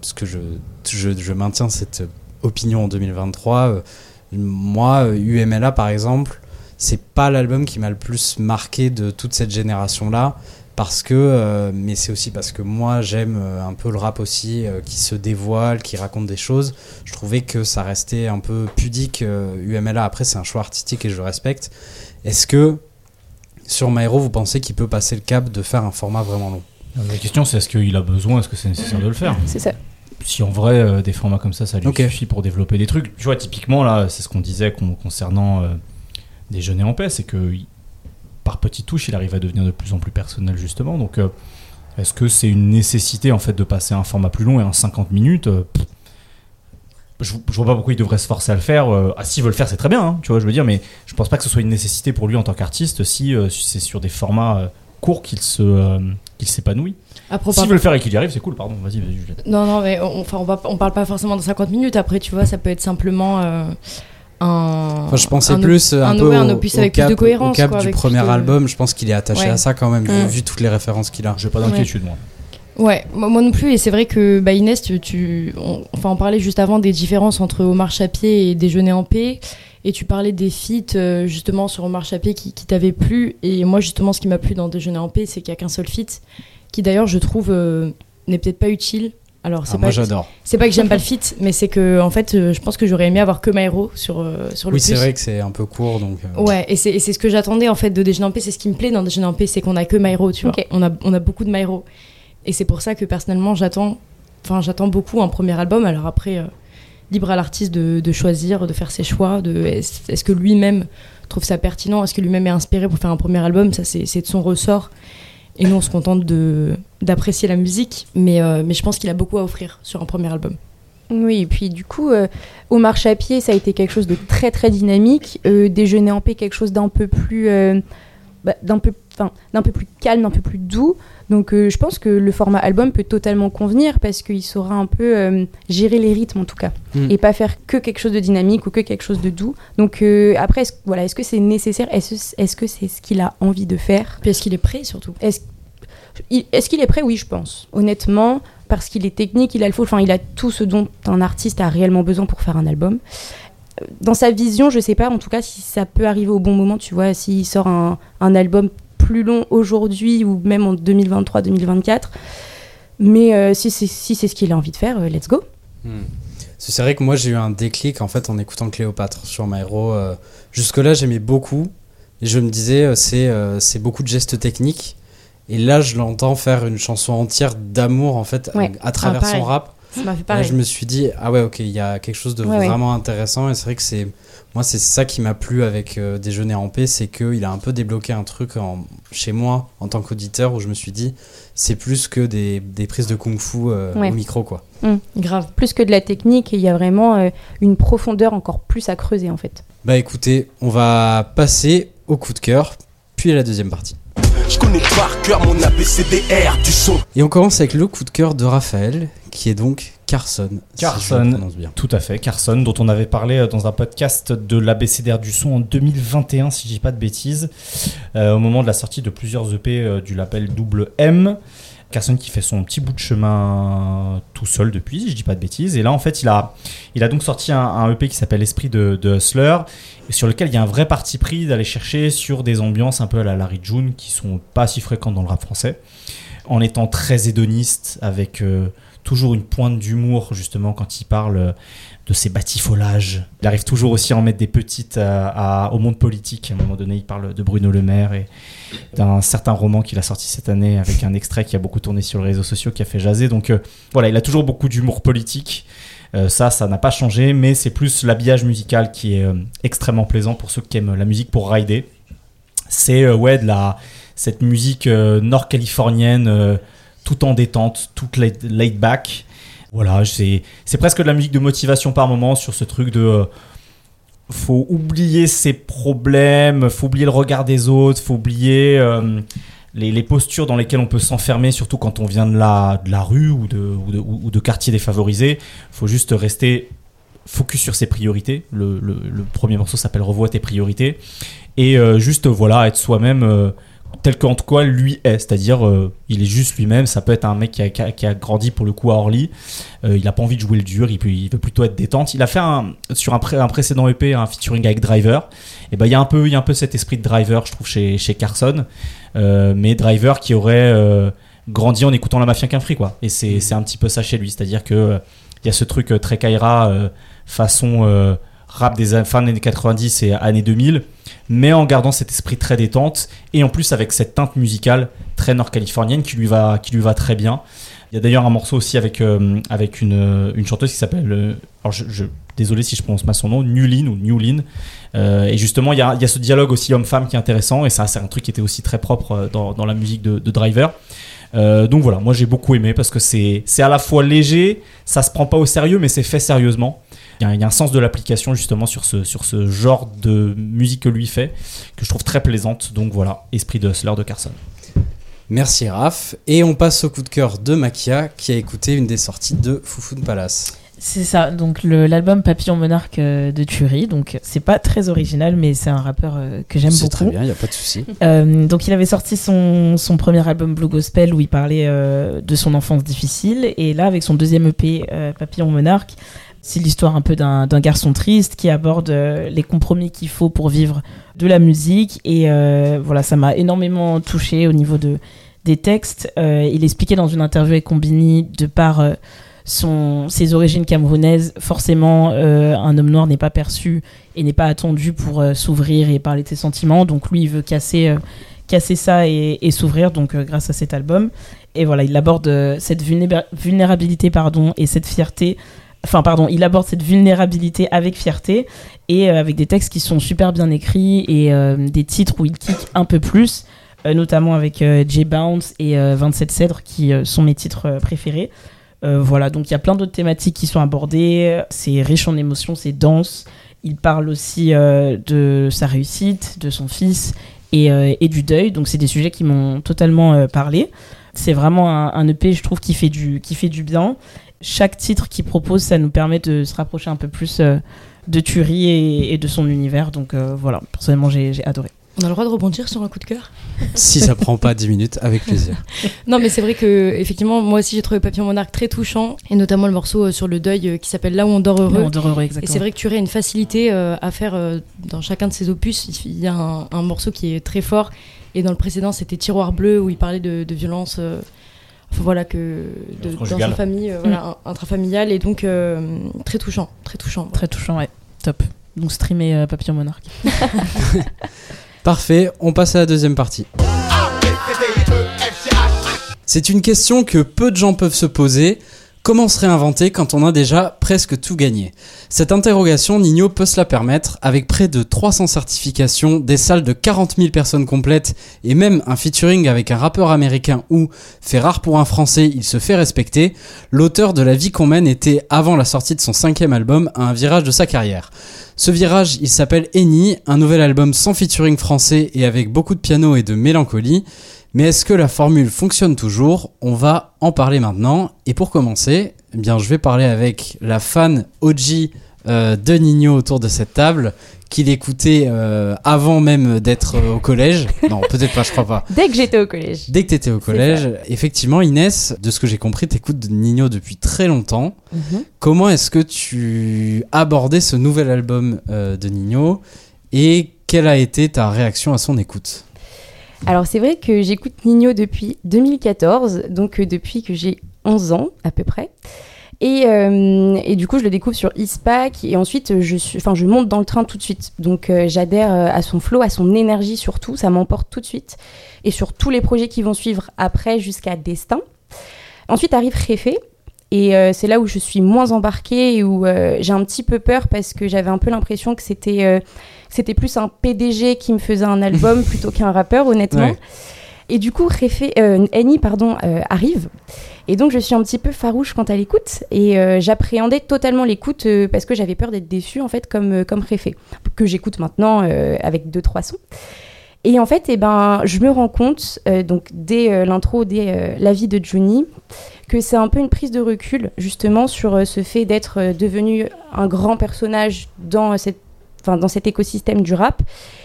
Parce que je, je maintiens cette opinion en 2023. Euh, moi, euh, UMLA par exemple, c'est pas l'album qui m'a le plus marqué de toute cette génération-là. Parce que, euh, mais c'est aussi parce que moi j'aime euh, un peu le rap aussi, euh, qui se dévoile, qui raconte des choses. Je trouvais que ça restait un peu pudique. euh, UMLA, après, c'est un choix artistique et je le respecte. Est-ce que sur Myro, vous pensez qu'il peut passer le cap de faire un format vraiment long? La question c'est est-ce qu'il a besoin, est-ce que c'est nécessaire de le faire? C'est ça. Si en vrai euh, des formats comme ça, ça lui suffit pour développer des trucs. Tu vois, typiquement là, c'est ce qu'on disait con- concernant euh, Déjeuner en paix, c'est que il- par petites touches, il arrive à devenir de plus en plus personnel justement. Donc euh, Est-ce que c'est une nécessité en fait de passer un format plus long et en 50 minutes euh, pff, je, je vois pas pourquoi il devrait se forcer à le faire. ah, s'il veut le faire, c'est très bien, hein, tu vois, je veux dire, mais je pense pas que ce soit une nécessité pour lui en tant qu'artiste si, si c'est sur des formats courts qu'il se euh, qu'il s'épanouit. Après, S'il veut le faire et qu'il y arrive, c'est cool, pardon, vas-y, vas-y, Juliette. Non, non, mais on, enfin, on, va, on parle pas forcément de 50 minutes. Après, tu vois, ça peut être simplement euh, un. Enfin, je pensais un plus euh, un, un- peu ouais, un au, opus au avec plus cap, de cohérence, au cap quoi, du avec premier plus de- album. Je pense qu'il est attaché Ouais. à ça quand même, Mm. vu toutes les références qu'il a. J'ai pas d'inquiétude, moi. Ouais, moi, moi non plus. Et c'est vrai que bah, Inès, tu, tu- on, enfin, on parlait juste avant des différences entre Omar Chapier et Déjeuner en paix. Et tu parlais des feats euh, justement sur Omar Chapier qui, qui t'avaient plu. Et moi, justement, ce qui m'a plu dans Déjeuner en paix, c'est qu'il n'y a qu'un seul feat, qui d'ailleurs, je trouve, euh, n'est peut-être pas utile. Alors, c'est Ah, pas moi j'adore. C'est pas que j'aime pas le feat, mais c'est que en fait, euh, je pense que j'aurais aimé avoir que Myro sur euh, sur le Oui, c'est vrai que c'est un peu court donc. euh, Ouais, et c'est et c'est ce que j'attendais en fait de Déjeuner en paix. C'est ce qui me plaît dans Déjeuner en paix, c'est qu'on a que Myro, tu vois. On a on a beaucoup de Myro, et c'est pour ça que personnellement j'attends, enfin j'attends beaucoup un premier album. Alors après, euh, libre à l'artiste de, choisir, de faire ses choix. Est-ce que lui-même trouve ça pertinent, est-ce que lui-même est inspiré pour faire un premier album Ça c'est de son ressort. Et nous on se contente d'apprécier la musique, mais euh, mais je pense qu'il a beaucoup à offrir sur un premier album. Oui, et puis du coup, euh, Omar Chapier, ça a été quelque chose de très très dynamique. Euh, Déjeuner en paix, quelque chose d'un peu plus, euh, bah, d'un peu, enfin, d'un peu plus calme, d'un peu plus doux. Donc, euh, je pense que le format album peut totalement convenir parce qu'il saura un peu euh, gérer les rythmes en tout cas, Mm. et pas faire que quelque chose de dynamique ou que quelque chose de doux. Donc euh, après, est-ce, voilà, est-ce que c'est nécessaire? Est-ce, est-ce que c'est ce qu'il a envie de faire? Puis est-ce qu'il est prêt surtout? Est-ce est-ce qu'il est prêt? Oui, je pense. Honnêtement, parce qu'il est technique, il a le faux, enfin, il a tout ce dont un artiste a réellement besoin pour faire un album. Dans sa vision, je sais pas, en tout cas, si ça peut arriver au bon moment, tu vois, s'il sort un, un album plus long aujourd'hui ou même en 2023-2024. Mais euh, si c'est si c'est ce qu'il a envie de faire, euh, let's go. Hmm. C'est vrai que moi j'ai eu un déclic en fait en écoutant Cléopâtre sur Myro. euh, Jusque-là j'aimais beaucoup et je me disais euh, c'est euh, c'est beaucoup de gestes techniques. Et là je l'entends faire une chanson entière d'amour en fait Ouais. à travers Ah, son rap. Ça m'a fait Là, je me suis dit ah ouais ok il y a quelque chose de Ouais, ouais. vraiment intéressant et c'est vrai que c'est moi c'est ça qui m'a plu avec euh, Déjeuner en paix c'est qu'il a un peu débloqué un truc en, chez moi en tant qu'auditeur où je me suis dit c'est plus que des, des prises de kung-fu euh, Ouais. au micro quoi. Grave. Plus que de la technique, il y a vraiment euh, une profondeur encore plus à creuser en fait. Bah écoutez, on va passer au coup de cœur, puis à la deuxième partie. Je connais par cœur mon ABCDR du son. Et on commence avec le coup de cœur de Raphaël, qui est donc Carson. Carson. bien. Tout à fait, Carson, dont on avait parlé euh, dans un podcast de l'ABCDR du son en 2021, si je dis pas de bêtises, euh, au moment de la sortie de plusieurs EP euh, du label Double M. Carson qui fait son petit bout de chemin tout seul depuis, si je dis pas de bêtises. Et là, en fait, il a, il a donc sorti un, un EP qui s'appelle Esprit de, de Hustler, sur lequel il y a un vrai parti pris d'aller chercher sur des ambiances un peu à la Larry June qui sont pas si fréquentes dans le rap français, en étant très hédoniste, avec euh, toujours une pointe d'humour, justement, quand il parle euh, de ses batifolages. Il arrive toujours aussi à en mettre des petites euh, au monde politique. À un moment donné, il parle de Bruno Le Maire et d'un certain roman qu'il a sorti cette année avec un extrait qui a beaucoup tourné sur les réseaux sociaux, qui a fait jaser. Donc euh, voilà, il a toujours beaucoup d'humour politique. Ça, ça n'a pas changé, mais c'est plus l'habillage musical qui est extrêmement plaisant pour ceux qui aiment la musique pour rider. C'est ouais, de la, cette musique nord-californienne, tout en détente, toute laid, back. Voilà, c'est presque de la musique de motivation par moment sur ce truc de euh, faut oublier ses problèmes, faut oublier le regard des autres, faut oublier euh, les, les postures dans lesquelles on peut s'enfermer, surtout quand on vient de la, de la rue ou de, ou de, ou faut juste rester focus sur ses priorités. Le, le- premier morceau s'appelle Revois tes priorités. Et euh, juste, voilà, être soi-même tel qu'en tout cas lui est. C'est-à-dire, euh, il est juste lui-même. Ça peut être un mec qui a, qui a- grandi pour le coup à Orly. Euh, il n'a pas envie de jouer le dur. Il, peut, il veut plutôt être détente. Il a fait un, sur un, pré- un précédent EP un featuring avec Driver. Et ben il y a un peu, il y a un peu cet esprit de Driver, je trouve, chez, chez Carson. Euh, mais Driver qui aurait grandi en écoutant la Mafia qu'un free, quoi. Et c'est un petit peu ça chez lui. C'est-à-dire que il y a ce truc très Kaira façon rap des a- fin des années 90 et années 2000, mais en gardant cet esprit très détente et en plus avec cette teinte musicale très nord-californienne qui lui va qui lui va très bien. Il y a d'ailleurs un morceau aussi avec euh, avec une, une chanteuse qui s'appelle euh, alors désolé si je prononce mal son nom Newlin ou Newlin Euh, et justement il y a, il y a ce dialogue aussi homme-femme qui est intéressant et ça c'est un truc qui était aussi très propre dans, dans la musique de, de Driver. Donc voilà, moi j'ai beaucoup aimé parce que c'est à la fois léger, ça se prend pas au sérieux, mais c'est fait sérieusement. Il y, a, il y a un sens de l'application justement sur ce, sur ce genre de musique que lui fait, que je trouve très plaisante. Donc voilà, Esprit de Hustler de Carson. Merci Raph. Et on passe au coup de cœur de Makia qui a écouté une des sorties de Foufoune Palace. C'est ça, donc l'album Papillon Monarque euh, de Thury. Donc c'est pas très original, mais c'est un rappeur euh, que j'aime C'est beaucoup. très bien, il n'y a pas de souci. Euh, donc il avait sorti son, son premier album Blue Gospel où il parlait euh, de son enfance difficile. Et là, avec son deuxième EP, euh, Papillon Monarque, c'est l'histoire un peu d'un garçon triste qui aborde euh, les compromis qu'il faut pour vivre de la musique. Et euh, voilà, ça m'a énormément touché au niveau de, des textes. Euh, il expliquait dans une interview avec Combini, de par son, ses origines camerounaises, forcément, un homme noir n'est pas perçu et n'est pas attendu pour s'ouvrir et parler de ses sentiments. Donc lui, il veut casser, casser ça et, s'ouvrir, donc grâce à cet album. Et voilà, il aborde cette vulnéra- vulnérabilité pardon, et cette fierté. Enfin, pardon, il aborde cette vulnérabilité avec fierté et euh, avec des textes qui sont super bien écrits et euh, des titres où il kick un peu plus, euh, notamment avec J Bounce et euh, 27 Cèdres qui sont mes titres préférés. Voilà, donc il y a plein d'autres thématiques qui sont abordées. C'est riche en émotions, c'est dense. Il parle aussi de sa réussite, de son fils et, du deuil. Donc c'est des sujets qui m'ont totalement parlé. C'est vraiment un, un EP, je trouve, qui fait du, qui fait du bien. Chaque titre qu'il propose, ça nous permet de se rapprocher un peu plus euh, de Thury et, et de son univers. Donc euh, voilà, personnellement, j'ai j'ai adoré. On a le droit de rebondir sur un coup de cœur? Si ça prend pas 10 minutes, avec plaisir. Non, mais c'est vrai que effectivement, moi aussi j'ai trouvé Papillon Monarque très touchant, et notamment le morceau euh, sur le deuil qui s'appelle Là où on dort heureux. On dort heureux, Et exactement. c'est vrai que Thuré a une facilité euh, à faire euh, dans chacun de ses opus. Il y a un, un morceau qui est très fort, et dans le précédent c'était Tiroir bleu où il parlait de, de violence. euh, voilà que de, dans sa famille, euh, voilà, un- intrafamiliale et donc euh, très touchant, très touchant. Très touchant, ouais. Top. Donc streamer euh, Papillon Monarque. Parfait, on passe à la deuxième partie. C'est une question que peu de gens peuvent se poser. Comment se réinventer quand on a déjà presque tout gagné? Cette interrogation, Nino peut se la permettre avec près de 300 certifications, des salles de 40 000 personnes complètes et même un featuring avec un rappeur américain où, fait rare pour un français, il se fait respecter. L'auteur de La vie qu'on mène était, avant la sortie de son cinquième album, à un virage de sa carrière. Ce virage, il s'appelle Eni, un nouvel album sans featuring français et avec beaucoup de piano et de mélancolie. Mais est-ce que la formule fonctionne toujours? On va en parler maintenant. Et pour commencer, eh bien, je vais parler avec la fan OG euh, de Nino autour de cette table, qu'il écoutait euh, avant même d'être euh, au collège. Non, peut-être pas, je crois pas. Dès que j'étais au collège. Dès que t'étais au collège, effectivement, Inès, de ce que j'ai compris, t'écoutes Nino depuis très longtemps. Mhm. Comment est-ce que tu abordais ce nouvel album de Nino? Et quelle a été ta réaction à son écoute? Alors c'est vrai que j'écoute Nino depuis 2014, donc euh, depuis que j'ai 11 ans à peu près. Et, euh, et du coup, je le découvre sur ISPAC et ensuite, euh, je, suis, je monte dans le train tout de suite. Donc, j'adhère à son flow, à son énergie surtout. Ça m'emporte tout de suite. Et sur tous les projets qui vont suivre après jusqu'à Destin. Ensuite arrive Réfé. Et euh, c'est là où je suis moins embarquée et où euh, j'ai un petit peu peur parce que j'avais un peu l'impression que c'était euh, c'était plus un PDG qui me faisait un album plutôt qu'un rappeur, honnêtement. Ouais. Et du coup, Réfé, Annie pardon, arrive. Et donc, je suis un petit peu farouche quant à l'écoute. Et j'appréhendais totalement l'écoute parce que j'avais peur d'être déçue, en fait, comme, comme Réfé, que j'écoute maintenant avec deux, trois sons. Et en fait, eh ben, je me rends compte, donc dès l'intro, dès la vie de Johnny, que c'est un peu une prise de recul, justement, sur euh, ce fait d'être euh, devenu un grand personnage dans, euh, cette, enfin, dans cet écosystème du rap.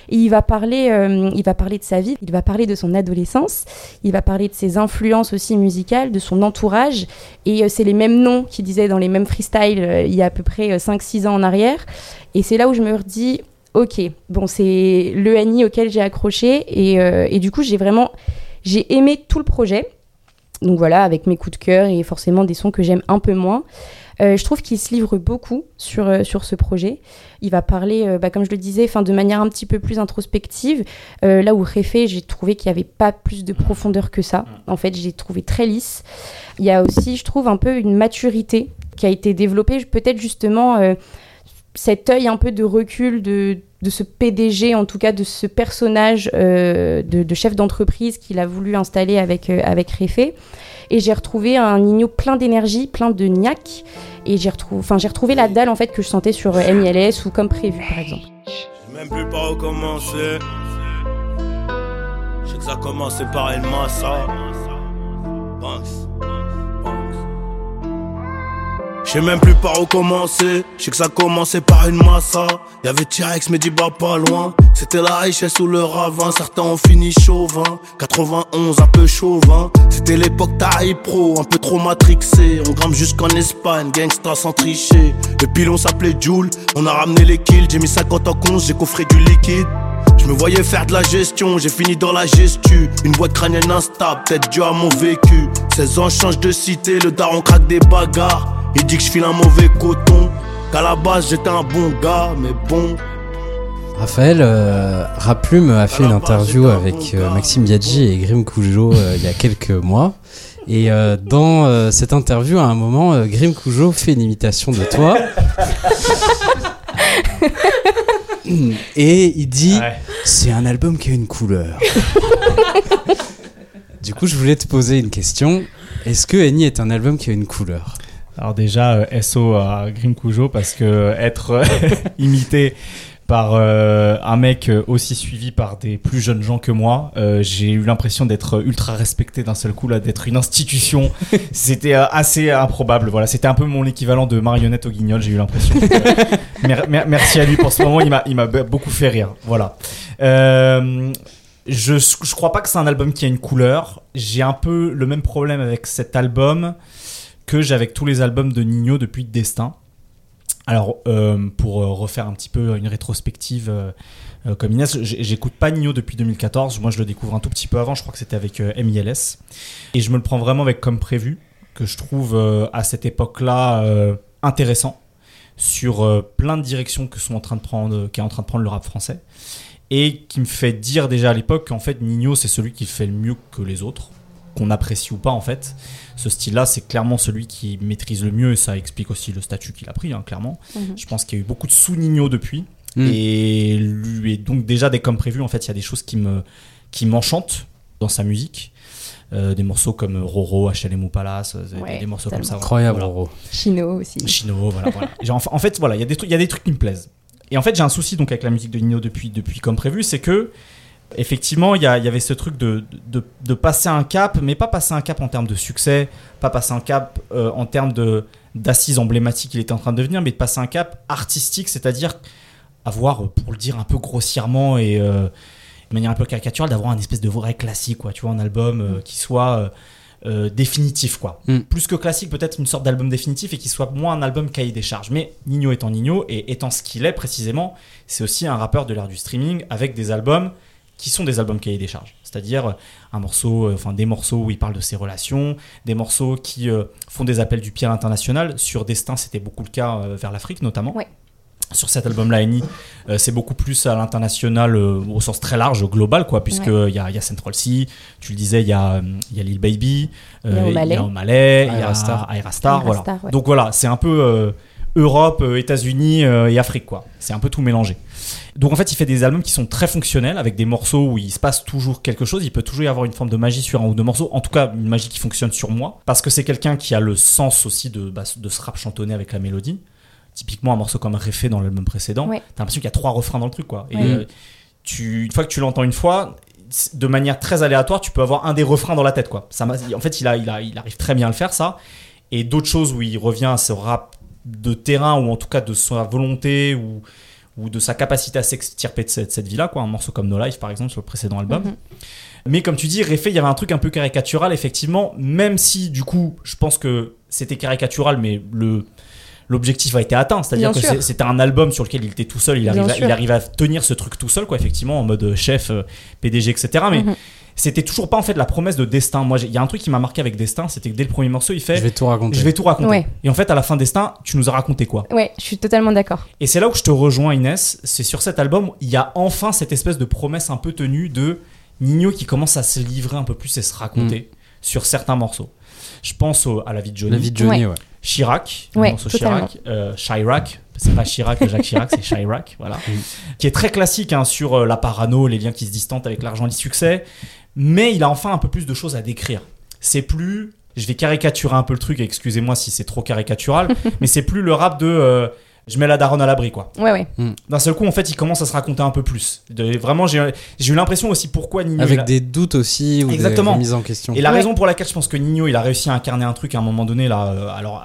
Il va, parler, il va parler de sa vie, il va parler de son adolescence, il va parler de ses influences aussi musicales, de son entourage. Et c'est les mêmes noms qu'il disait dans les mêmes freestyles il y a à peu près 5-6 ans en arrière. Et c'est là où je me redis, ok, bon, c'est le NI auquel j'ai accroché. Et, et du coup, j'ai vraiment j'ai aimé tout le projet. Donc voilà, avec mes coups de cœur et forcément des sons que j'aime un peu moins. Euh, je trouve qu'il se livre beaucoup sur, euh, sur ce projet. Il va parler, euh, bah, comme je le disais, fin, de manière un petit peu plus introspective. Là où Réfé, j'ai trouvé qu'il n'y avait pas plus de profondeur que ça. En fait, j'ai trouvé très lisse. Il y a aussi, je trouve, un peu une maturité qui a été développée, peut-être justement cet œil un peu de recul de, de ce PDG, en tout cas de ce personnage euh, de, chef d'entreprise qu'il a voulu installer avec, euh, avec Réfé. Et j'ai retrouvé un Nino plein d'énergie, plein de niaque. Et j'ai retrouvé, retrouvé la dalle en fait que je sentais sur euh, MLS ou comme prévu par exemple. Même plus où commencer. Je sais que ça a commencé par. Je sais même plus par où commencer. Je sais que ça a commencé par une massa. Y'avait T-Rex, mais bah pas loin. C'était la richesse ou le ravin. Certains ont fini chauvin. 91, un peu chauvin. C'était l'époque taille pro, un peu trop matrixé. On grimpe jusqu'en Espagne, gangsta sans tricher. Le pilon s'appelait Joule. On a ramené les kills. J'ai mis 50 en compte, j'ai coffré du liquide. Je me voyais faire de la gestion, j'ai fini dans la gestu. Une boîte crânienne instable, peut-être dû à mon vécu. 16 ans, change de cité, le daron craque des bagarres. Il dit que je file un mauvais coton. Qu'à la base, j'étais un bon gars, mais bon. Raphaël, euh, Raplume a fait une interview avec euh, Maxime Biaggi et Grim Cujo euh, il y a quelques mois. Et euh, dans euh, cette interview, à un moment, euh, Grim Cujo fait une imitation de toi. et il dit Ouais. C'est un album qui a une couleur. du coup, je voulais te poser une question. Est-ce que Eni est un album qui a une couleur? Alors déjà, euh, SO à Grim Cujo parce que être euh, imité par euh, un mec euh, aussi suivi par des plus jeunes gens que moi, euh, j'ai eu l'impression d'être ultra respecté d'un seul coup là, d'être une institution. C'était euh, assez improbable. Voilà, c'était un peu mon équivalent de marionnette au guignol. J'ai eu l'impression. Euh, mer- mer- merci à lui pour ce moment. Il m'a, il m'a be- beaucoup fait rire. Voilà. Euh, je, je crois pas que c'est un album qui a une couleur. J'ai un peu le même problème avec cet album que j'ai avec tous les albums de Nino depuis Destin. Alors, euh, pour euh, refaire un petit peu une rétrospective euh, comme Inès, j'écoute pas Nino depuis 2014. Moi, je le découvre un tout petit peu avant. Je crois que c'était avec euh, MILS. Et je me le prends vraiment avec comme prévu, que je trouve à cette époque-là intéressant sur plein de directions que sont en train de prendre, qu'est en train de prendre le rap français. Et qui me fait dire déjà à l'époque qu'en fait, Nino, c'est celui qui fait le mieux que les autres qu'on apprécie ou pas en fait. Ce style-là, c'est clairement celui qui maîtrise le mieux et ça explique aussi le statut qu'il a pris, hein, clairement. Mhm. Je pense qu'il y a eu beaucoup de sous-Nino depuis. Mm. Et lui, et donc déjà, dès comme prévu, en fait, il y a des choses qui me qui m'enchantent dans sa musique. Euh, des morceaux comme Roro, HLM ou Palace, euh, des- Ouais, des morceaux comme ça. Incroyable, Voilà. Roro. Chino aussi. Chino, voilà. voilà. Genre, en, en fait, voilà, il y a des trucs, il y a des trucs qui me plaisent. Et en fait, j'ai un souci donc avec la musique de Nino depuis, depuis comme prévu, c'est que effectivement, il y, avait ce truc de, de, de passer un cap, mais pas passer un cap en termes de succès, pas passer un cap euh, en termes de d'assises emblématiques qu'il était en train de devenir, mais de passer un cap artistique, c'est-à-dire avoir, pour le dire un peu grossièrement et euh, de manière un peu caricaturale, d'avoir un espèce de vrai classique, quoi, tu vois, un album euh, qui soit euh, définitif, quoi. Mm. Plus que classique, peut-être une sorte d'album définitif et qui soit moins un album cahier des charges. Mais Nino étant Nino et étant ce qu'il est précisément, c'est aussi un rappeur de l'ère du streaming avec des albums qui sont des albums cahier des charges. C'est-à-dire euh, un morceau, euh, enfin des morceaux où il parle de ses relations, des morceaux qui euh, font des appels du pied à l'international. Sur Destin, c'était beaucoup le cas euh, vers l'Afrique notamment. Ouais. Sur cet album-là, Eni, euh, c'est beaucoup plus à l'international euh, au sens très large, global, quoi, puisque Ouais. il y, a, il y a Central C, tu le disais, il y a, il y a Lil Baby, Il y a euh, O'Malley. il y a Starr, Ayra voilà. Ouais. Donc voilà, c'est un peu euh, Europe, euh, États-Unis euh, et Afrique, quoi. C'est un peu tout mélangé. Donc en fait, il fait des albums qui sont très fonctionnels, avec des morceaux où il se passe toujours quelque chose. Il peut toujours y avoir une forme de magie sur un ou deux morceaux. En tout cas, une magie qui fonctionne sur moi. Parce que c'est quelqu'un qui a le sens aussi de, bah, de ce rap chantonné avec la mélodie. Typiquement, un morceau comme Réfé dans l'album précédent, Ouais. t'as l'impression qu'il y a trois refrains dans le truc, quoi. Et Ouais. euh, tu, une fois que tu l'entends une fois, de manière très aléatoire, tu peux avoir un des refrains dans la tête, quoi. Ça, en fait, il, a, il, a, il arrive très bien à le faire, ça. Et d'autres choses où il revient à ce rap de terrain, ou en tout cas de sa volonté, ou, ou de sa capacité à s'extirper de cette, cette vie-là, quoi. Un morceau comme No Life, par exemple, sur le précédent album. Mhm. Mais comme tu dis, Réfé, il y avait un truc un peu caricatural, effectivement, même si, du coup, je pense que c'était caricatural, mais le. L'objectif a été atteint, c'est-à-dire que c'était un album sur lequel il était tout seul, il arrive, à, il arrive à tenir ce truc tout seul, quoi, effectivement, en mode chef, euh, PDG, etc. Mais Mhm. C'était toujours pas en fait la promesse de Destin. Moi, j'ai- il y a un truc qui m'a marqué avec Destin, c'était que dès le premier morceau, il fait Je vais tout raconter. je vais tout raconter. Ouais. Et en fait, à la fin Destin, tu nous as raconté quoi? Ouais, je suis totalement d'accord. Et c'est là où je te rejoins, Inès. C'est sur cet album, il y a enfin cette espèce de promesse un peu tenue de Nino qui commence à se livrer un peu plus et se raconter sur certains morceaux. Je pense au- à la vie de Johnny, La vie de Johnny, ouais. Chirac, le Ouais, morceau totalement. Chirac, euh, Chirac, c'est pas Chirac, Jacques Chirac, c'est Chirac, voilà, qui est très classique hein, sur euh, la parano, les liens qui se distantent avec l'argent et le succès, mais il a enfin un peu plus de choses à décrire. C'est plus, je vais caricaturer un peu le truc, excusez-moi si c'est trop caricatural, mais c'est plus le rap de euh, je mets la daronne à l'abri quoi. Ouais, ouais. D'un seul coup, en fait, il commence à se raconter un peu plus. De- vraiment, j'ai eu l'impression aussi pourquoi Nino. Avec a- des doutes aussi ou Exactement. des en question. Et la raison pour laquelle je pense que Nino il a réussi à incarner un truc à un moment donné là, euh, alors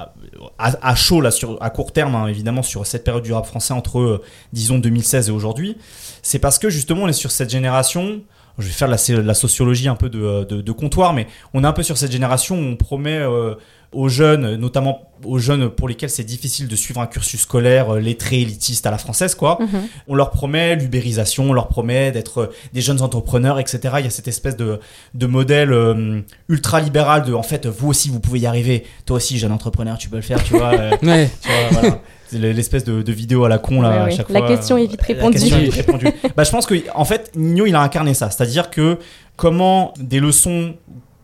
à, à chaud là sur à court terme hein, évidemment sur cette période du rap français entre euh, disons 2016 et aujourd'hui, c'est parce que justement on est sur cette génération. Je vais faire la, la sociologie un peu de, euh, de, de comptoir, mais on est un peu sur cette génération où on promet euh, aux jeunes, notamment aux jeunes pour lesquels c'est difficile de suivre un cursus scolaire euh, lettré, élitiste à la française, quoi. Mhm. On leur promet l'ubérisation, on leur promet d'être euh, des jeunes entrepreneurs, etc. Il y a cette espèce de, de modèle euh, ultra libéral de en fait vous aussi vous pouvez y arriver, toi aussi jeune entrepreneur tu peux le faire, tu vois. euh, Ouais. tu vois, voilà. C'est l'espèce de, de vidéo à la con là Ouais, à ouais. chaque La fois. question est vite La répondue. question est vite répondue. bah, je pense que en fait Nino il a incarné ça, c'est-à-dire que comment des leçons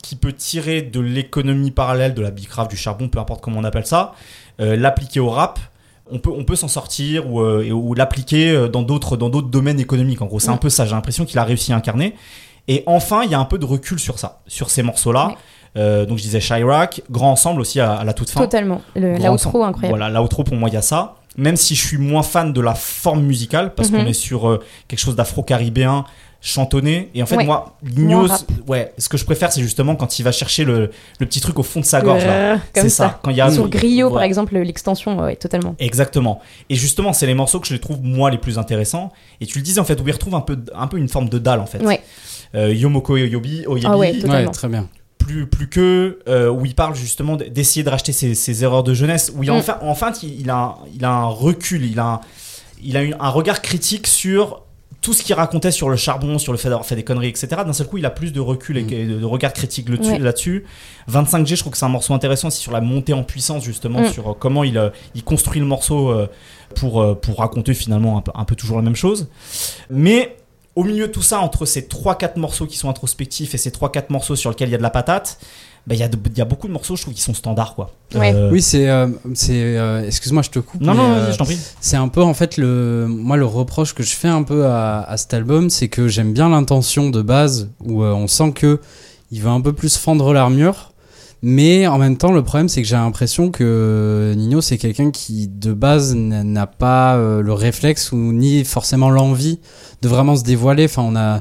qu'il peut tirer de l'économie parallèle, de la bicrave, du charbon, peu importe comment on appelle ça, euh, l'appliquer au rap. On peut, on peut s'en sortir ou, euh, ou l'appliquer euh, dans d'autres dans d'autres domaines économiques. En gros, c'est un peu ça. J'ai l'impression qu'il a réussi à incarner. Et enfin, il y a un peu de recul sur ça, sur ces morceaux-là. Euh, donc je disais Chirac, grand ensemble aussi à, à la toute fin. Totalement. Le, Grand la ensemble. outro, incroyable. Voilà, la outro pour moi il y a ça. Même si je suis moins fan de la forme musicale, parce Mhm. qu'on est sur euh, quelque chose d'afro-caribéen, chantonné. Et en fait, Ouais. moi, Lignos, ouais, ce que je préfère, c'est justement quand il va chercher le, le petit truc au fond de sa gorge. là. Euh, Comme C'est ça. ça. Quand il y a Sur Griot, par Ouais. exemple, l'extension, ouais, totalement. Exactement. Et justement, c'est les morceaux que je les trouve moi les plus intéressants. Et tu le disais en fait, où il retrouve un peu, un peu une forme de dalle en fait. Ouais. Euh, Yomoko Yobi, Oyebi, Ah ouais, Ouais, totalement. très bien. plus, plus que euh, où il parle justement d'essayer de racheter ses, ses erreurs de jeunesse. Où il, Mm. enfin, en fait, il, il a, un- il a un recul, il a, un, il a eu un regard critique sur tout ce qu'il racontait sur le charbon, sur le fait d'avoir fait des conneries, etc. D'un seul coup, il a plus de recul et de, de regard critique Ouais. là-dessus. 25G, je trouve que c'est un morceau intéressant aussi sur la montée en puissance, justement, Mm. sur euh, comment il, euh, il construit le morceau euh, pour, euh, pour raconter finalement un peu, un peu toujours la même chose. Mais au milieu de tout ça, entre ces 3-4 morceaux qui sont introspectifs et ces 3-4 morceaux sur lesquels il y a de la patate, bah, il y, a de- il y a beaucoup de morceaux, je trouve, qui sont standards. Quoi. Ouais. Euh, Oui, c'est. euh, c'est euh, Excuse-moi, je te coupe. Non, mais, non, euh, je t'en prie. C'est un peu en fait le moi le reproche que je fais un peu à, à cet album, c'est que j'aime bien l'intention de base où euh, on sent que il veut un peu plus fendre l'armure, mais en même temps le problème c'est que j'ai l'impression que Nino c'est quelqu'un qui de base n'a pas le réflexe ou ni forcément l'envie de vraiment se dévoiler. Enfin on a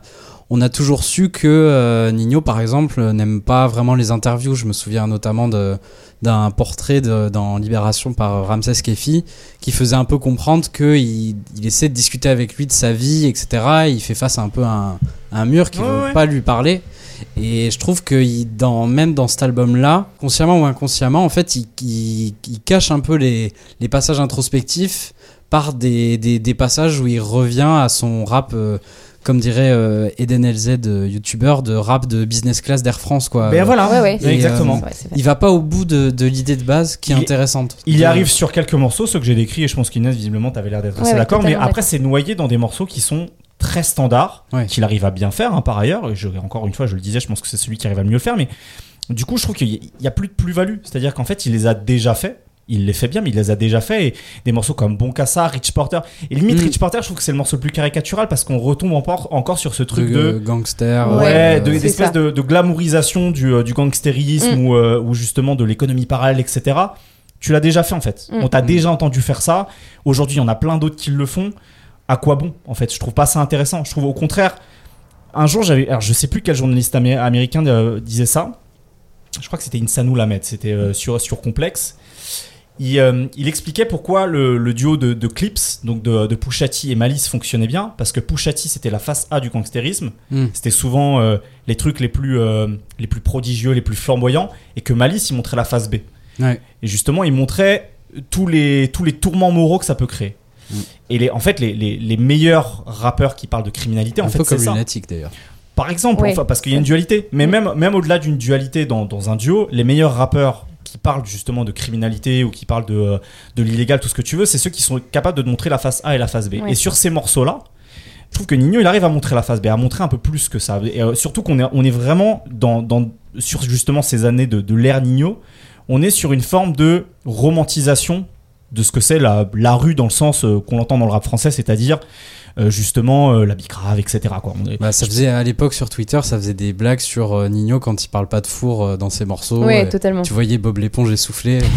on a toujours su que euh, Nino, par exemple, n'aime pas vraiment les interviews. Je me souviens notamment de, d'un portrait de- dans Libération par Ramsès Kefi qui faisait un peu comprendre qu'il il essaie de discuter avec lui de sa vie, etc. Et il fait face un peu à un, à un mur qui Ouais, veut ouais. pas lui parler. Et je trouve que il- dans, même dans cet album-là, consciemment ou inconsciemment, en fait, il, il- il cache un peu les, les passages introspectifs par des, des, des passages où il revient à son rap, euh, comme dirait euh, Eden LZ, euh, youtubeur, de rap de business class d'Air France, quoi. Ben voilà, Ouais, ouais. Et, exactement. euh, il va pas au bout de, de l'idée de base qui est Il- intéressante. Il y De- arrive sur quelques morceaux, ceux que j'ai décrits, et je pense qu'Inès, visiblement, t'avais l'air d'être Ouais, assez ouais, d'accord, mais après, c'est noyé dans des morceaux qui sont très standards, Ouais. qu'il arrive à bien faire, hein, par ailleurs, et je, encore une fois, je le disais, je pense que c'est celui qui arrive à le mieux le faire, mais du coup, je trouve qu'il y- il y a plus de plus-value, c'est-à-dire qu'en fait, il les a déjà fait. Il les fait bien, mais il les a déjà fait. Et des morceaux comme Bon Cassa, Rich Porter. Et limite, Mm. Rich Porter, je trouve que c'est le morceau le plus caricatural parce qu'on retombe encore, encore sur ce truc de, de, gangster. Ouais, Ouais, de- d'espèce de, de glamourisation du, euh, du gangstérisme Mm. ou, euh, ou justement de l'économie parallèle, etc. Tu l'as déjà fait en fait. Mm. On t'a déjà entendu faire ça. Aujourd'hui, il y en a plein d'autres qui le font. À quoi bon En fait, je trouve pas ça intéressant. Je trouve au contraire. Un jour, j'avais. Alors, je sais plus quel journaliste amé- américain euh, disait ça. Je crois que c'était Insanou Lamed. C'était euh, sur, sur Complex. Il, euh, il expliquait pourquoi le, le duo de, de Clips, donc de, de et Malice, fonctionnait bien. Parce que Pusha T, c'était la face A du gangstérisme. Mm. C'était souvent euh, les trucs les plus, euh, les plus prodigieux, les plus flamboyants. Et que Malice, il montrait la face B. Ouais. Et justement, il montrait tous les, tous les tourments moraux que ça peut créer. Mm. Et les, en fait, les, les, les meilleurs rappeurs qui parlent de criminalité, Un en fait, peu c'est comme ça. D'ailleurs. Par exemple, Ouais. enfin, parce qu'il y a une dualité. Mais même, même au-delà d'une dualité dans, dans un duo, les meilleurs rappeurs qui parlent justement de criminalité ou qui parlent de, euh, de l'illégal, tout ce que tu veux, c'est ceux qui sont capables de montrer la face A et la face B. Ouais. Et sur ces morceaux-là, je trouve que Nino, il arrive à montrer la face B, à montrer un peu plus que ça. Et euh, surtout qu'on est, on est vraiment dans, dans, sur justement ces années de, de l'ère Nino, on est sur une forme de romantisation de ce que c'est la, la rue dans le sens euh, qu'on l'entend dans le rap français, c'est-à-dire euh, justement euh, la bicrave, etc. Quoi. On est- Bah, ça faisait à l'époque sur Twitter, ça faisait des blagues sur euh, Nino quand il parle pas de four euh, dans ses morceaux. Ouais, totalement. Tu voyais Bob l'éponge essoufflé.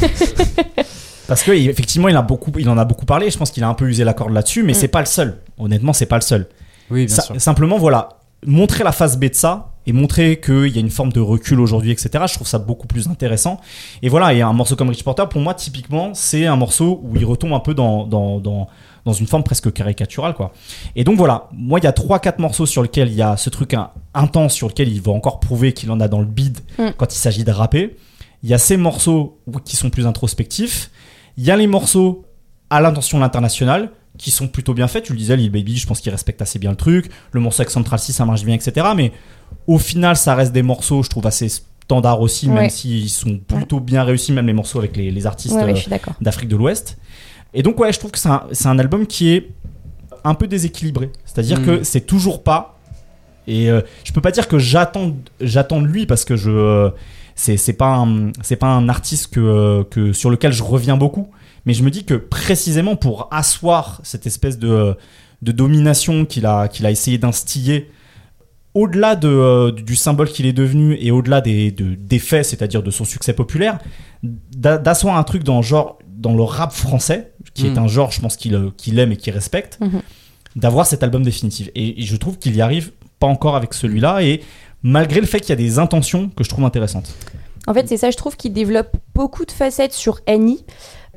Parce que il- effectivement, il, a beaucoup, il en a beaucoup parlé. Je pense qu'il a un peu usé la corde là-dessus, mais Mm. c'est pas le seul. Honnêtement, c'est pas le seul. oui, bien Ça- sûr. Simplement, voilà, montrer la face B de ça et montrer qu'il y a une forme de recul aujourd'hui, etc. Je trouve ça beaucoup plus intéressant. Et voilà, et un morceau comme Rich Porter, pour moi, typiquement, c'est un morceau où il retombe un peu dans, dans, dans, dans une forme presque caricaturale, quoi. Et donc voilà, moi, il y a 3-4 morceaux sur lesquels il y a ce truc in- intense, sur lequel il va encore prouver qu'il en a dans le bide Mm. quand il s'agit de rapper. Il y a ces morceaux qui sont plus introspectifs. Il y a les morceaux à l'intention de l'international qui sont plutôt bien faits. Tu le disais, Lil Baby, je pense qu'il respecte assez bien le truc. Le morceau avec Central 6, ça marche bien, etc. Mais au final, ça reste des morceaux, je trouve, assez standards aussi, même Ouais. s'ils sont plutôt bien réussis, même les morceaux avec les, les artistes Ouais, ouais, euh, d'Afrique de l'Ouest. Et donc, ouais, je trouve que c'est un, album qui est un peu déséquilibré. C'est-à-dire Mm. que c'est toujours pas. Et euh, je peux pas dire que j'attends j'attends de lui parce que je. euh, c'est c'est pas, un- c'est pas un artiste que, euh, que, sur lequel je reviens beaucoup. Mais je me dis que précisément pour asseoir cette espèce de, de domination qu'il a, qu'il a essayé d'instiller au-delà de, euh, du symbole qu'il est devenu et au-delà des, de- des faits, c'est-à-dire de son succès populaire, d'a- d'asseoir un truc dans, le genre, dans le rap français, qui est Mm. un genre, je pense, qu'il euh, qu'il aime et qu'il respecte, Mhm. d'avoir cet album définitif. Et, et je trouve qu'il y arrive pas encore avec celui-là, et malgré le fait qu'il y a des intentions que je trouve intéressantes. En fait, c'est ça, je trouve qu'il développe beaucoup de facettes sur Annie.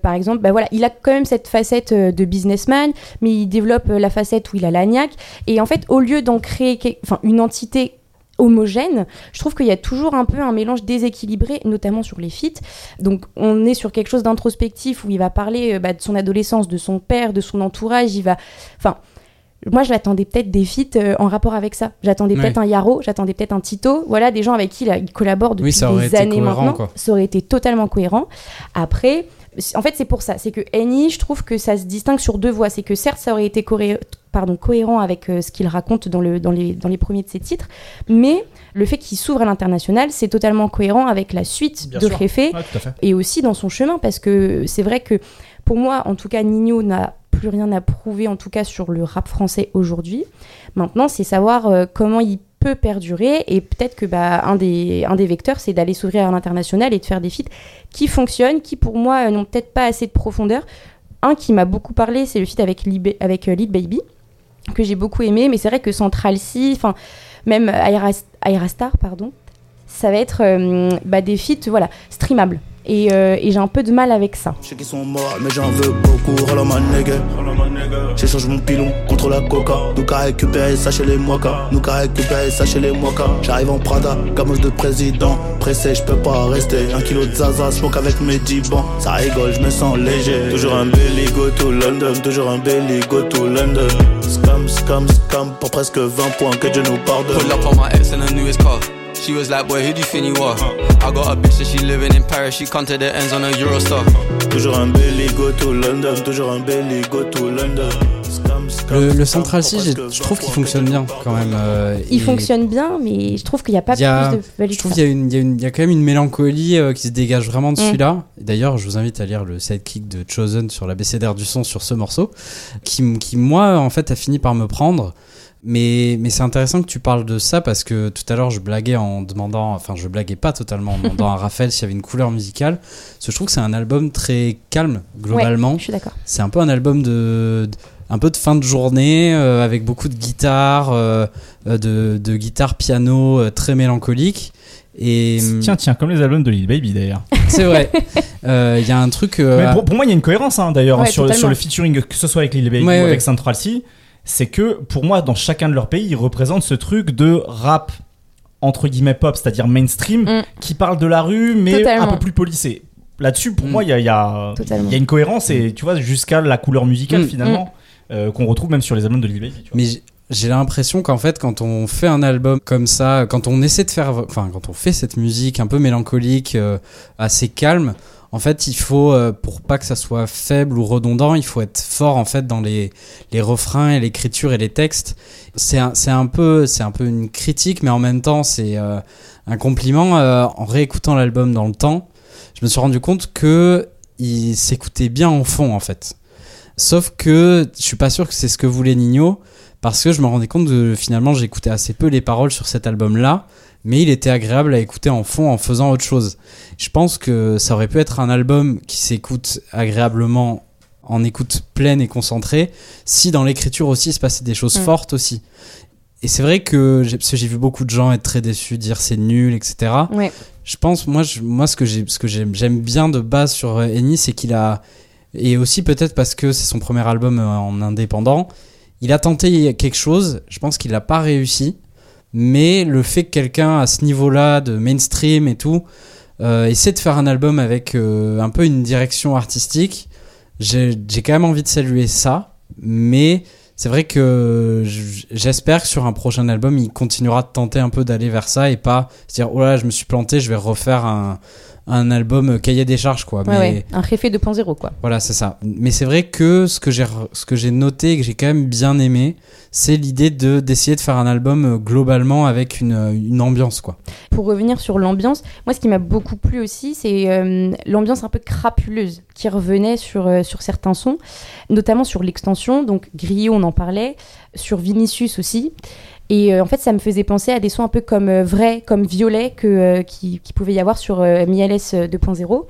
Par exemple, bah voilà, il a quand même cette facette euh, de businessman, mais il développe euh, la facette où il a l'agnac. Et en fait, au lieu d'en créer enfin, une entité homogène, je trouve qu'il y a toujours un peu un mélange déséquilibré, notamment sur les feats. Donc on est sur quelque chose d'introspectif où il va parler euh, bah, de son adolescence, de son père, de son entourage. Il va, enfin, moi je l'attendais peut-être des feats euh, en rapport avec ça. J'attendais Ouais. peut-être un Yaro, j'attendais peut-être un Tito. Voilà, des gens avec qui là, il collabore depuis Oui, des années cohérent, maintenant. quoi. Ça aurait été totalement cohérent. Après. En fait, c'est pour ça. C'est que Annie, je trouve que ça se distingue sur deux voies. C'est que certes, ça aurait été coré- pardon, cohérent avec euh, ce qu'il raconte dans, le, dans, les, dans les premiers de ses titres, mais le fait qu'il s'ouvre à l'international, c'est totalement cohérent avec la suite Bien de. Réfé Ouais, et aussi dans son chemin parce que c'est vrai que pour moi en tout cas Nino n'a plus rien à prouver en tout cas sur le rap français aujourd'hui maintenant c'est savoir euh, comment il peut perdurer et peut-être que bah, un, des, un des vecteurs c'est d'aller s'ouvrir à l'international et de faire des feats qui fonctionnent qui pour moi euh, n'ont peut-être pas assez de profondeur un qui m'a beaucoup parlé c'est le feat avec, Lib avec euh, Lil Baby que j'ai beaucoup aimé mais c'est vrai que Central C même Aira, Aira pardon ça va être euh, bah, des feats voilà, streamables. Et, euh, et j'ai un peu de mal avec ça. Je sais qu'ils sont morts, mais j'en veux beaucoup. Rala ma. J'échange mon pilon contre la coca. Nous qu'à récupérer ça chez les mokas. Nous qu'à récupérer ça chez les mokas. J'arrive en Prada, gamos de président. Pressé, je peux pas rester. Un kilo de zaza, smoke avec mes dibans. Ça rigole, je me sens léger. Toujours un belly go to London. Toujours un belly go to London. Scam, scam, scam. Pour presque 20 points, que Dieu nous pardonne. Pull up on my ex in her newest car. She was like, boy, who do you think you are? I got a bitch that she living in Paris. She come to the ends on a Eurostar. Toujours un belly go to London. Toujours un belly go to London. Le. Central Pour 6, presque j'ai- je trouve 20 qu'il fonctionne bien quand même. euh, Il et fonctionne bien, mais je trouve qu'il n'y a pas y a- plus de value Je trouve qu'il y, a une- il y a y quand même une mélancolie euh, qui se dégage vraiment de Mm. celui-là. D'ailleurs, je vous invite à lire le sidekick de Chosen sur la BCDR du son sur ce morceau, qui, qui moi, en fait, a fini par me prendre. Mais, mais c'est intéressant que tu parles de ça parce que tout à l'heure je blaguais en demandant, enfin je blaguais pas totalement en demandant à Raphaël s'il y avait une couleur musicale. Parce que je trouve que c'est un album très calme globalement. Je suis d'accord. C'est un peu un album de, de- un peu de fin de journée euh, avec beaucoup de guitare, euh, euh, de, de guitare piano euh, très mélancolique. Et Tiens, tiens, comme les albums de Lil Baby d'ailleurs. c'est vrai. Euh, Il y a un truc. euh, Mais pour, pour moi, il y a une cohérence hein, d'ailleurs hein, Ouais, sur, sur le featuring, que ce soit avec Lil Baby Ouais, ou ouais. avec Central C. C'est que pour moi, dans chacun de leurs pays, ils représentent ce truc de rap entre guillemets pop, c'est-à-dire mainstream, Mm. qui parle de la rue, mais Totalement. un peu plus polissé. Là-dessus, pour Mm. moi, il y a, il y, a, y a une cohérence et tu vois, jusqu'à la couleur musicale Mm. finalement, euh, qu'on retrouve même sur les albums de Lil Baby. tu vois. Mais j'ai l'impression qu'en fait, quand on fait un album comme ça, quand on essaie de faire, enfin, quand on fait cette musique un peu mélancolique, euh, assez calme, en fait, il faut, euh, pour pas que ça soit faible ou redondant, il faut être fort en fait dans les, les refrains et l'écriture et les textes. C'est un, un peu, c'est un peu une critique, mais en même temps, c'est euh, un compliment. Euh, en réécoutant l'album dans le temps, je me suis rendu compte que il s'écoutait bien en fond en fait. Sauf que je suis pas sûr que c'est ce que voulait Nino parce que je me rendais compte que finalement j'écoutais assez peu les paroles sur cet album là, mais il était agréable à écouter en fond en faisant autre chose. Je pense que ça aurait pu être un album qui s'écoute agréablement en écoute pleine et concentrée si dans l'écriture aussi il se passait des choses Mm. fortes aussi. Et c'est vrai que j'ai vu beaucoup de gens être très déçus, dire c'est nul, etc. Ouais. Je pense, moi, je- moi ce que j'aime bien de base sur euh, Eni, c'est qu'il a, et aussi peut-être parce que c'est son premier album euh, en indépendant, il a tenté quelque chose, je pense qu'il n'a pas réussi, mais le fait que quelqu'un à ce niveau-là de mainstream et tout, euh, essaie de faire un album avec euh, un peu une direction artistique, j'ai quand même envie de saluer ça, mais c'est vrai que j'espère que sur un prochain album, il continuera de tenter un peu d'aller vers ça et pas se dire oh là, je me suis planté, je vais refaire un, un album euh, cahier des charges quoi. Ouais, mais ouais. Un réfé 2.0, quoi. voilà, c'est ça. Mais c'est vrai que ce que j'ai ce que j'ai noté et que j'ai quand même bien aimé, c'est l'idée de d'essayer de faire un album euh, globalement avec une, euh, une ambiance quoi. Pour revenir sur l'ambiance, moi ce qui m'a beaucoup plu aussi, c'est euh, l'ambiance un peu crapuleuse qui revenait sur, euh, sur certains sons, notamment sur l'extension, donc Griot on en parlait, sur Vinicius aussi. Et euh, en fait, ça me faisait penser à des sons un peu comme euh, Vrai, comme Violet, que, euh, qui, qui pouvait y avoir sur euh, Miales 2.0.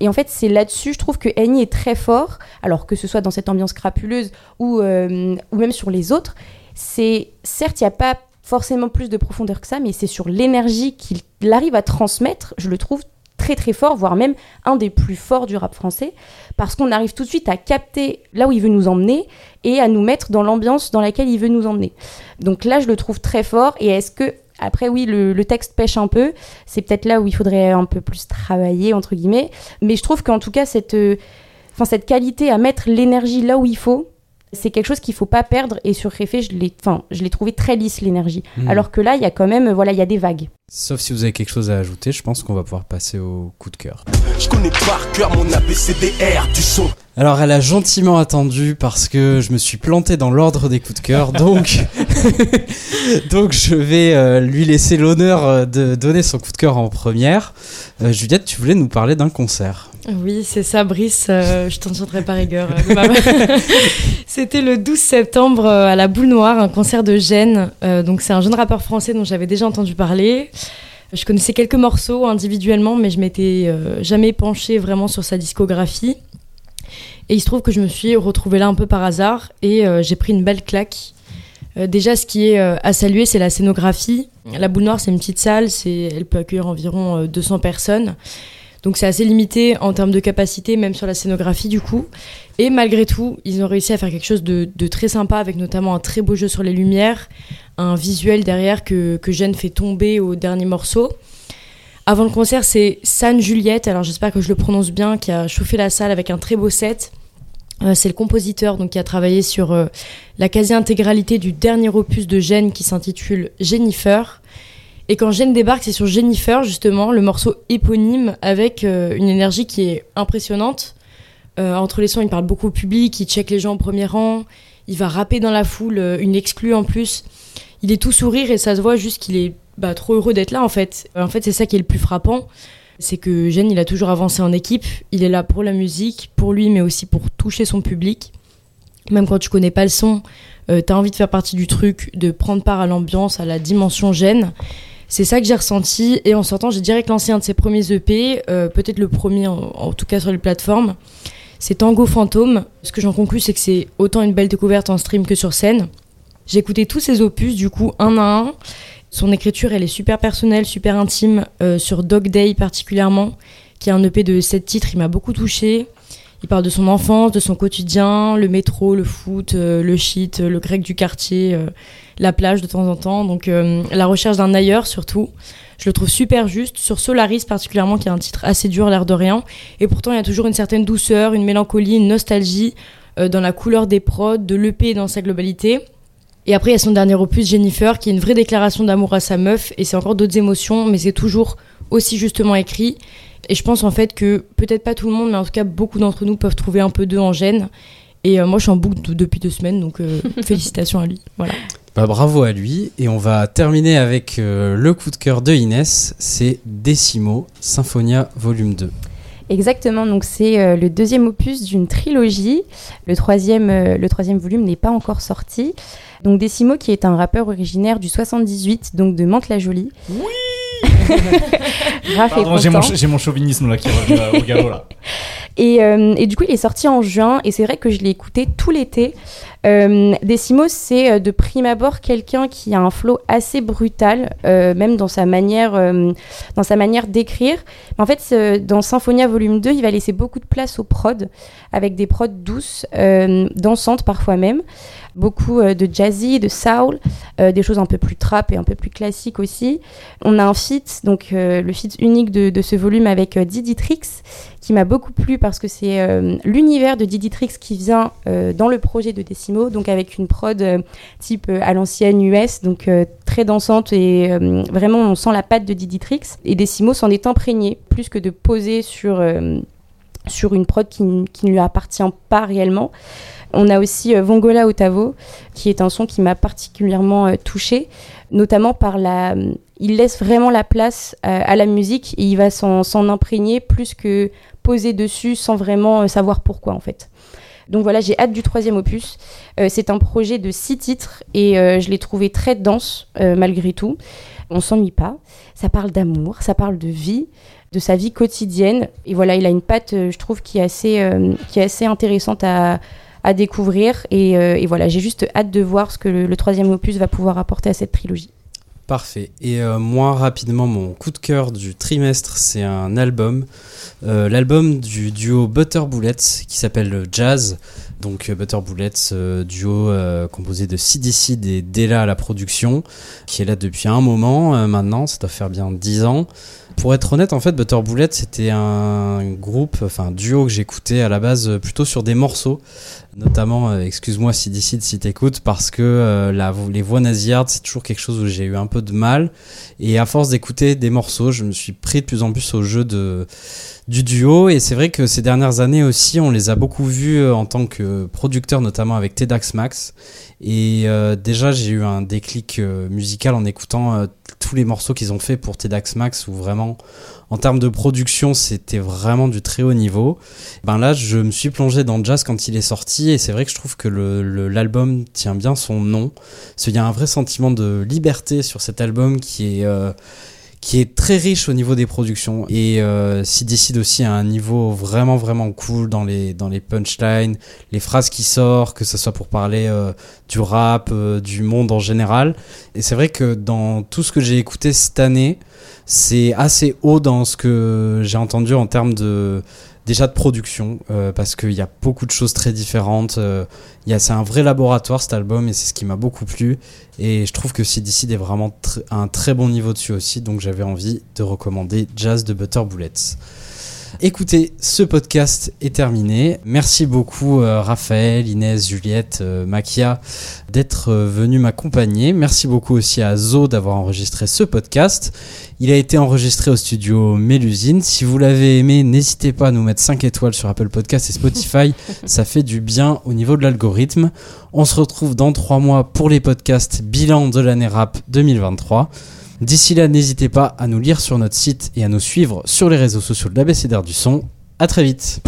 Et en fait, c'est là-dessus, je trouve que Annie est très fort, alors que ce soit dans cette ambiance crapuleuse ou, ou même sur les autres. C'est certes, il n'y a pas forcément plus de profondeur que ça, mais c'est sur l'énergie qu'il arrive à transmettre, je le trouve très très fort, voire même un des plus forts du rap français, parce qu'on arrive tout de suite à capter là où il veut nous emmener et à nous mettre dans l'ambiance dans laquelle il veut nous emmener. Donc là, je le trouve très fort. Et est-ce que après, oui, le, texte pêche un peu. C'est peut-être là où il faudrait un peu plus travailler, entre guillemets. Mais je trouve qu'en tout cas, cette, euh, cette qualité à mettre l'énergie là où il faut, c'est quelque chose qu'il faut pas perdre. Et sur Réfé, je l'ai, enfin, je l'ai trouvé très lisse, l'énergie. Mhm. Alors que là, il y a quand même, voilà, il y a des vagues. Sauf si vous avez quelque chose à ajouter, je pense qu'on va pouvoir passer au coup de cœur. Je connais par cœur mon ABCDR du son. Alors elle a gentiment attendu parce que je me suis planté dans l'ordre des coups de cœur, donc donc je vais euh, lui laisser l'honneur euh, de donner son coup de cœur en première. Euh, Juliette, tu voulais nous parler d'un concert. Oui, c'est ça, Brice. euh, je t'en tiendrai par rigueur. euh. C'était le 12 septembre euh, à la Boule Noire, un concert de Gênes. Donc, c'est un jeune rappeur français dont j'avais déjà entendu parler. Je connaissais quelques morceaux individuellement, mais je m'étais jamais penchée vraiment sur sa discographie. Et il se trouve que je me suis retrouvée là un peu par hasard et j'ai pris une belle claque. Déjà, ce qui est à saluer, c'est la scénographie. La Boule Noire, c'est une petite salle, c'est, elle peut accueillir environ euh, 200 personnes. Donc c'est assez limité en termes de capacité, même sur la scénographie du coup. Et malgré tout, ils ont réussi à faire quelque chose de, très sympa, avec notamment un très beau jeu sur les lumières, un visuel derrière que, que fait tomber au dernier morceau. Avant le concert, c'est San Juliette, alors j'espère que je le prononce bien, qui a chauffé la salle avec un très beau set. Euh, c'est le compositeur donc, qui a travaillé sur euh, la quasi-intégralité du dernier opus de Jeanne qui s'intitule Jennifer. Et quand Jeanne débarque, c'est sur Jennifer, justement, le morceau éponyme, avec euh, une énergie qui est impressionnante. Euh, entre les sons, il parle beaucoup au public, il check les gens au premier rang, il va rapper dans la foule, euh, une exclue en plus. Il est tout sourire et ça se voit juste qu'il est bah, trop heureux d'être là, en fait. En fait, c'est ça qui est le plus frappant. C'est que Jeanne, il a toujours avancé en équipe. Il est là pour la musique, pour lui, mais aussi pour toucher son public. Même quand tu connais pas le son, euh, t'as envie de faire partie du truc, de prendre part à l'ambiance, à la dimension Jeanne. C'est ça que j'ai ressenti. Et en sortant, j'ai direct lancé un de ses premiers EP, euh, peut-être le premier, en, tout cas sur les plateformes. C'est Tango Fantôme. Ce que j'en conclus, c'est que c'est autant une belle découverte en stream que sur scène. J'ai écouté tous ses opus, du coup, un à un. Son écriture, elle est super personnelle, super intime, euh, sur Dog Day particulièrement, qui est un EP de 7 titres, il m'a beaucoup touché. Il parle de son enfance, de son quotidien, le métro, le foot, euh, le shit, le grec du quartier, la plage de temps en temps. Donc euh, la recherche d'un ailleurs surtout. Je le trouve super juste. Sur Solaris particulièrement, qui est un titre assez dur, l'air de rien. Et pourtant, il y a toujours une certaine douceur, une mélancolie, une nostalgie euh, dans la couleur des prods, de l'EP dans sa globalité. Et après, il y a son dernier opus, Jennifer, qui est une vraie déclaration d'amour à sa meuf. Et c'est encore d'autres émotions, mais c'est toujours aussi justement écrit. Et je pense en fait que peut-être pas tout le monde, mais en tout cas beaucoup d'entre nous peuvent trouver un peu d'eux en gêne. Et euh, moi, je suis en boucle de- depuis deux semaines, donc euh, félicitations à lui. Voilà. Bah, bravo à lui. Et on va terminer avec euh, le coup de cœur de Inès. C'est Decimo, Symphonia Volume 2. Exactement, donc c'est euh, le deuxième opus d'une trilogie. Le troisième, euh, le troisième volume n'est pas encore sorti. Donc Décimo qui est un rappeur originaire du 78, donc de Mantes-la-Jolie. Oui Raph Pardon, j'ai mon, content. j'ai mon chauvinisme là qui revient au galop là. Et, euh, et du coup, il est sorti en juin, et c'est vrai que je l'ai écouté tout l'été. Euh, Decimo, c'est euh, de prime abord quelqu'un qui a un flow assez brutal, même dans sa manière, dans sa manière d'écrire. En fait, dans Symphonia Volume 2, il va laisser beaucoup de place aux prods, avec des prods douces, dansantes parfois même. Beaucoup euh, de jazzy, de soul, euh, des choses un peu plus trap et un peu plus classiques aussi. On a un feat, donc euh, le feat unique de, ce volume avec euh, Didi Trix, qui m'a beaucoup plu parce que c'est l'univers de Didi Trix qui vient dans le projet de Decimo, donc avec une prod type à l'ancienne US, donc très dansante et vraiment on sent la patte de Didi Trix. Et Decimo s'en est imprégné plus que de poser sur, sur une prod qui, qui ne lui appartient pas réellement. On a aussi euh, Vongola Otavo, qui est un son qui m'a particulièrement euh, touchée, notamment par la. Il laisse vraiment la place euh, à la musique et il va s'en imprégner plus que poser dessus sans vraiment euh, savoir pourquoi en fait. Donc voilà, j'ai hâte du troisième opus. Euh, c'est un projet de six titres et euh, je l'ai trouvé très dense euh, malgré tout. On s'ennuie pas. Ça parle d'amour, ça parle de vie, de sa vie quotidienne. Et voilà, il a une patte, euh, je trouve, qui est assez, euh, qui est assez intéressante à, à découvrir. Et, euh, et voilà, j'ai juste hâte de voir ce que le, troisième opus va pouvoir apporter à cette trilogie. Parfait. Et euh, moi, rapidement, mon coup de cœur du trimestre, c'est un album. Euh, L'album du duo Butter Bullets qui s'appelle Jazz. Donc Butter Bullets, duo composé de CDC et Della à la production, qui est là depuis un moment maintenant, ça doit faire bien 10 ans. Pour être honnête, en fait, Butter Bullets, c'était un groupe, enfin un duo que j'écoutais à la base euh, plutôt sur des morceaux. Notamment, euh, excuse-moi si décide si t'écoutes, parce que euh, les voix nasillardes, c'est toujours quelque chose où j'ai eu un peu de mal. Et à force d'écouter des morceaux, je me suis pris de plus en plus au jeu de, du duo. Et c'est vrai que ces dernières années aussi, on les a beaucoup vus en tant que producteurs, notamment avec Tedax Max. Et déjà, j'ai eu un déclic musical en écoutant tous les morceaux qu'ils ont fait pour Tedax Max, où vraiment, en termes de production, c'était vraiment du très haut niveau. Ben là, je me suis plongé dans jazz quand il est sorti, et c'est vrai que je trouve que l'album tient bien son nom. Qu'il y a un vrai sentiment de liberté sur cet album qui est euh, qui est très riche au niveau des productions et euh, s'y décide aussi à un niveau vraiment vraiment cool dans les dans les punchlines, les phrases qui sortent, que ce soit pour parler euh, du rap, euh, du monde en général. Et c'est vrai que dans tout ce que j'ai écouté cette année, c'est assez haut dans ce que j'ai entendu en termes de déjà de production euh, parce qu'il y a beaucoup de choses très différentes. euh, c'est un vrai laboratoire cet album et c'est ce qui m'a beaucoup plu et je trouve que CDC est vraiment à un très bon niveau dessus aussi donc j'avais envie de recommander Jazz de Butter Bullets. Écoutez, ce podcast est terminé. Merci beaucoup euh, Raphaël, Inès, Juliette, euh, Makia d'être euh, venus m'accompagner. Merci beaucoup aussi à Zo d'avoir enregistré ce podcast. Il a été enregistré au studio Mélusine. Si vous l'avez aimé, n'hésitez pas à nous mettre 5 étoiles sur Apple Podcast et Spotify. Ça fait du bien au niveau de l'algorithme. On se retrouve dans 3 mois pour les podcasts bilan de l'année rap 2023. D'ici là, n'hésitez pas à nous lire sur notre site et à nous suivre sur les réseaux sociaux de l'ABCDR du son. À très vite.